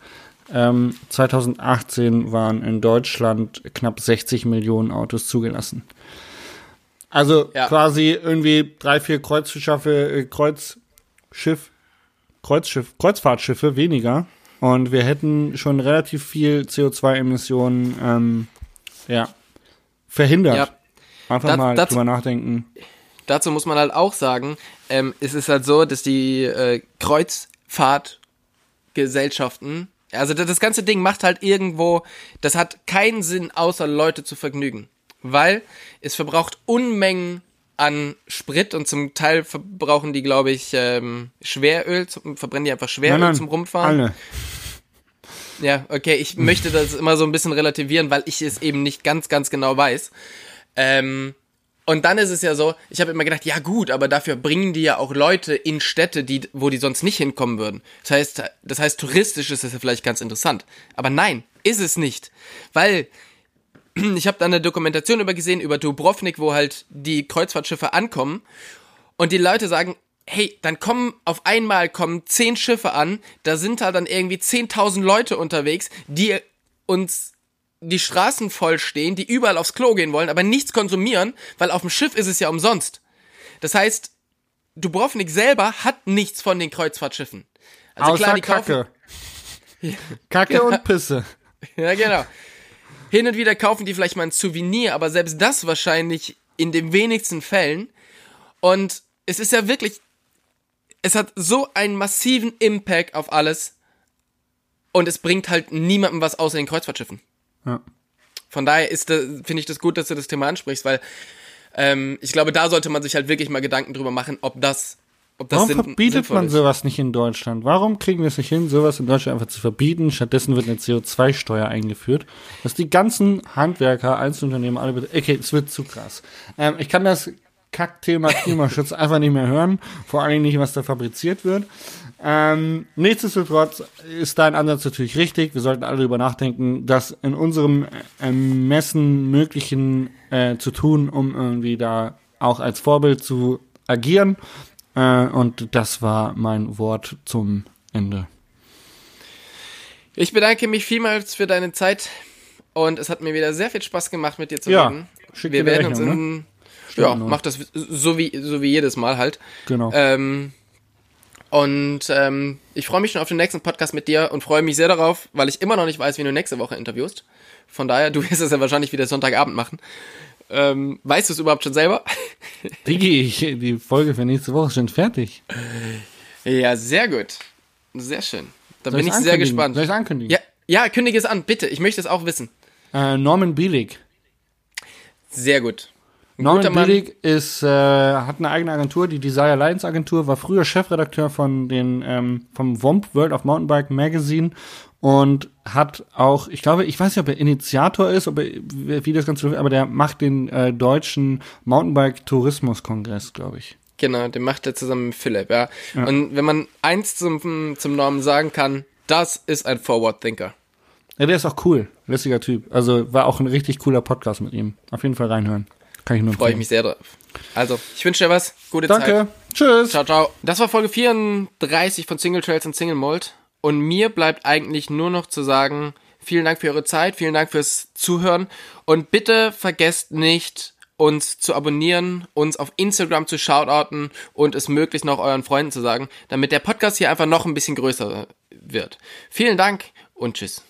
Ähm, 2018 waren in Deutschland knapp 60 Millionen Autos zugelassen. Also Ja. quasi irgendwie drei, vier Kreuzschiffe, äh, Kreuzschiff, Kreuzschiff, Kreuzfahrtschiffe weniger. Und wir hätten schon relativ viel CO2-Emissionen ähm, ja, verhindert. Ja. Einfach Dat- mal das- drüber nachdenken. Dazu muss man halt auch sagen, ähm, es ist halt so, dass die äh, Kreuzfahrtgesellschaften, also das, ganze Ding macht halt irgendwo, das hat keinen Sinn, außer Leute zu vergnügen. Weil es verbraucht Unmengen an Sprit und zum Teil verbrauchen die, glaube ich, ähm, Schweröl, zum, verbrennen die einfach Schweröl zum Rumfahren. alle. Ja, okay, ich möchte das immer so ein bisschen relativieren, weil ich es eben nicht ganz, ganz genau weiß. Ähm, und dann ist es ja so, ich habe immer gedacht, ja gut, aber dafür bringen die ja auch Leute in Städte, die, wo die sonst nicht hinkommen würden. Das heißt, das heißt, touristisch ist das ja vielleicht ganz interessant. Aber nein, ist es nicht. Weil ich habe da eine Dokumentation über gesehen über Dubrovnik, wo halt die Kreuzfahrtschiffe ankommen und die Leute sagen, hey, dann kommen auf einmal kommen zehn Schiffe an, da sind halt dann irgendwie 10.000 Leute unterwegs, die uns die Straßen voll stehen, die überall aufs Klo gehen wollen, aber nichts konsumieren, weil auf dem Schiff ist es ja umsonst. Das heißt, Dubrovnik selber hat nichts von den Kreuzfahrtschiffen. Also Außer klar, die kaufen, Kacke. Kacke und Pisse. ja, genau. Hin und wieder kaufen die vielleicht mal ein Souvenir, aber selbst das wahrscheinlich in den wenigsten Fällen. Und es ist ja wirklich, es hat so einen massiven Impact auf alles. Und es bringt halt niemandem was außer den Kreuzfahrtschiffen. Ja. Von daher ist, finde ich das gut, dass du das Thema ansprichst, weil ähm, ich glaube, da sollte man sich halt wirklich mal Gedanken drüber machen, ob das, ob das Warum sinn- verbietet man ist. sowas nicht in Deutschland? Warum kriegen wir es nicht hin, sowas in Deutschland einfach zu verbieten? Stattdessen wird eine CO2-Steuer eingeführt, dass die ganzen Handwerker, Einzelunternehmen, alle... Okay, es wird zu krass. Ähm, ich kann das Kackthema Klimaschutz einfach nicht mehr hören, vor allen Dingen nicht, was da fabriziert wird. Ähm, nichtsdestotrotz ist dein Ansatz natürlich richtig. Wir sollten alle darüber nachdenken, das in unserem Ermessen Möglichen äh, zu tun, um irgendwie da auch als Vorbild zu agieren. Äh, und das war mein Wort zum Ende. Ich bedanke mich vielmals für deine Zeit und es hat mir wieder sehr viel Spaß gemacht, mit dir zu Ja, reden. schick Wir werden uns Rechnung, in, Stimmt ja, mach das so wie, so wie jedes Mal halt. Genau. Ähm, Und ähm, ich freue mich schon auf den nächsten Podcast mit dir und freue mich sehr darauf, weil ich immer noch nicht weiß, wie du nächste Woche interviewst. Von daher, du wirst es ja wahrscheinlich wieder Sonntagabend machen. Ähm, weißt du es überhaupt schon selber? Digi, ich, die Folge für nächste Woche ist schon fertig. Ja, sehr gut. Sehr schön. Da bin ich sehr gespannt. Soll ich ankündigen? Ja, ja, kündige es an, bitte. Ich möchte es auch wissen. Äh, Norman Bielig. Sehr gut. Norman. Billig ist, äh, hat eine eigene Agentur, die Desire Alliance Agentur, war früher Chefredakteur von den, ähm, vom WOMP World of Mountainbike Magazine und hat auch, ich glaube, ich weiß nicht, ob er Initiator ist, ob er, wie das Ganze aber der macht den äh, deutschen Mountainbike Tourismus Kongress, glaube ich. Genau, den macht er zusammen mit Philipp, ja. Und wenn man eins zum, zum Norman sagen kann, das ist ein Forward Thinker. Ja, der ist auch cool, lässiger Typ. Also war auch ein richtig cooler Podcast mit ihm. Auf jeden Fall reinhören. Kann ich nur Freue ich mich sehr drauf. Also, ich wünsche dir was. Gute Danke. Zeit. Tschüss. Ciao, ciao. Das war Folge 34 von Single Trails und Single Mold. Und mir bleibt eigentlich nur noch zu sagen, vielen Dank für eure Zeit, vielen Dank fürs Zuhören. Und bitte vergesst nicht, uns zu abonnieren, uns auf Instagram zu shoutouten und es möglichst noch euren Freunden zu sagen, damit der Podcast hier einfach noch ein bisschen größer wird. Vielen Dank und tschüss.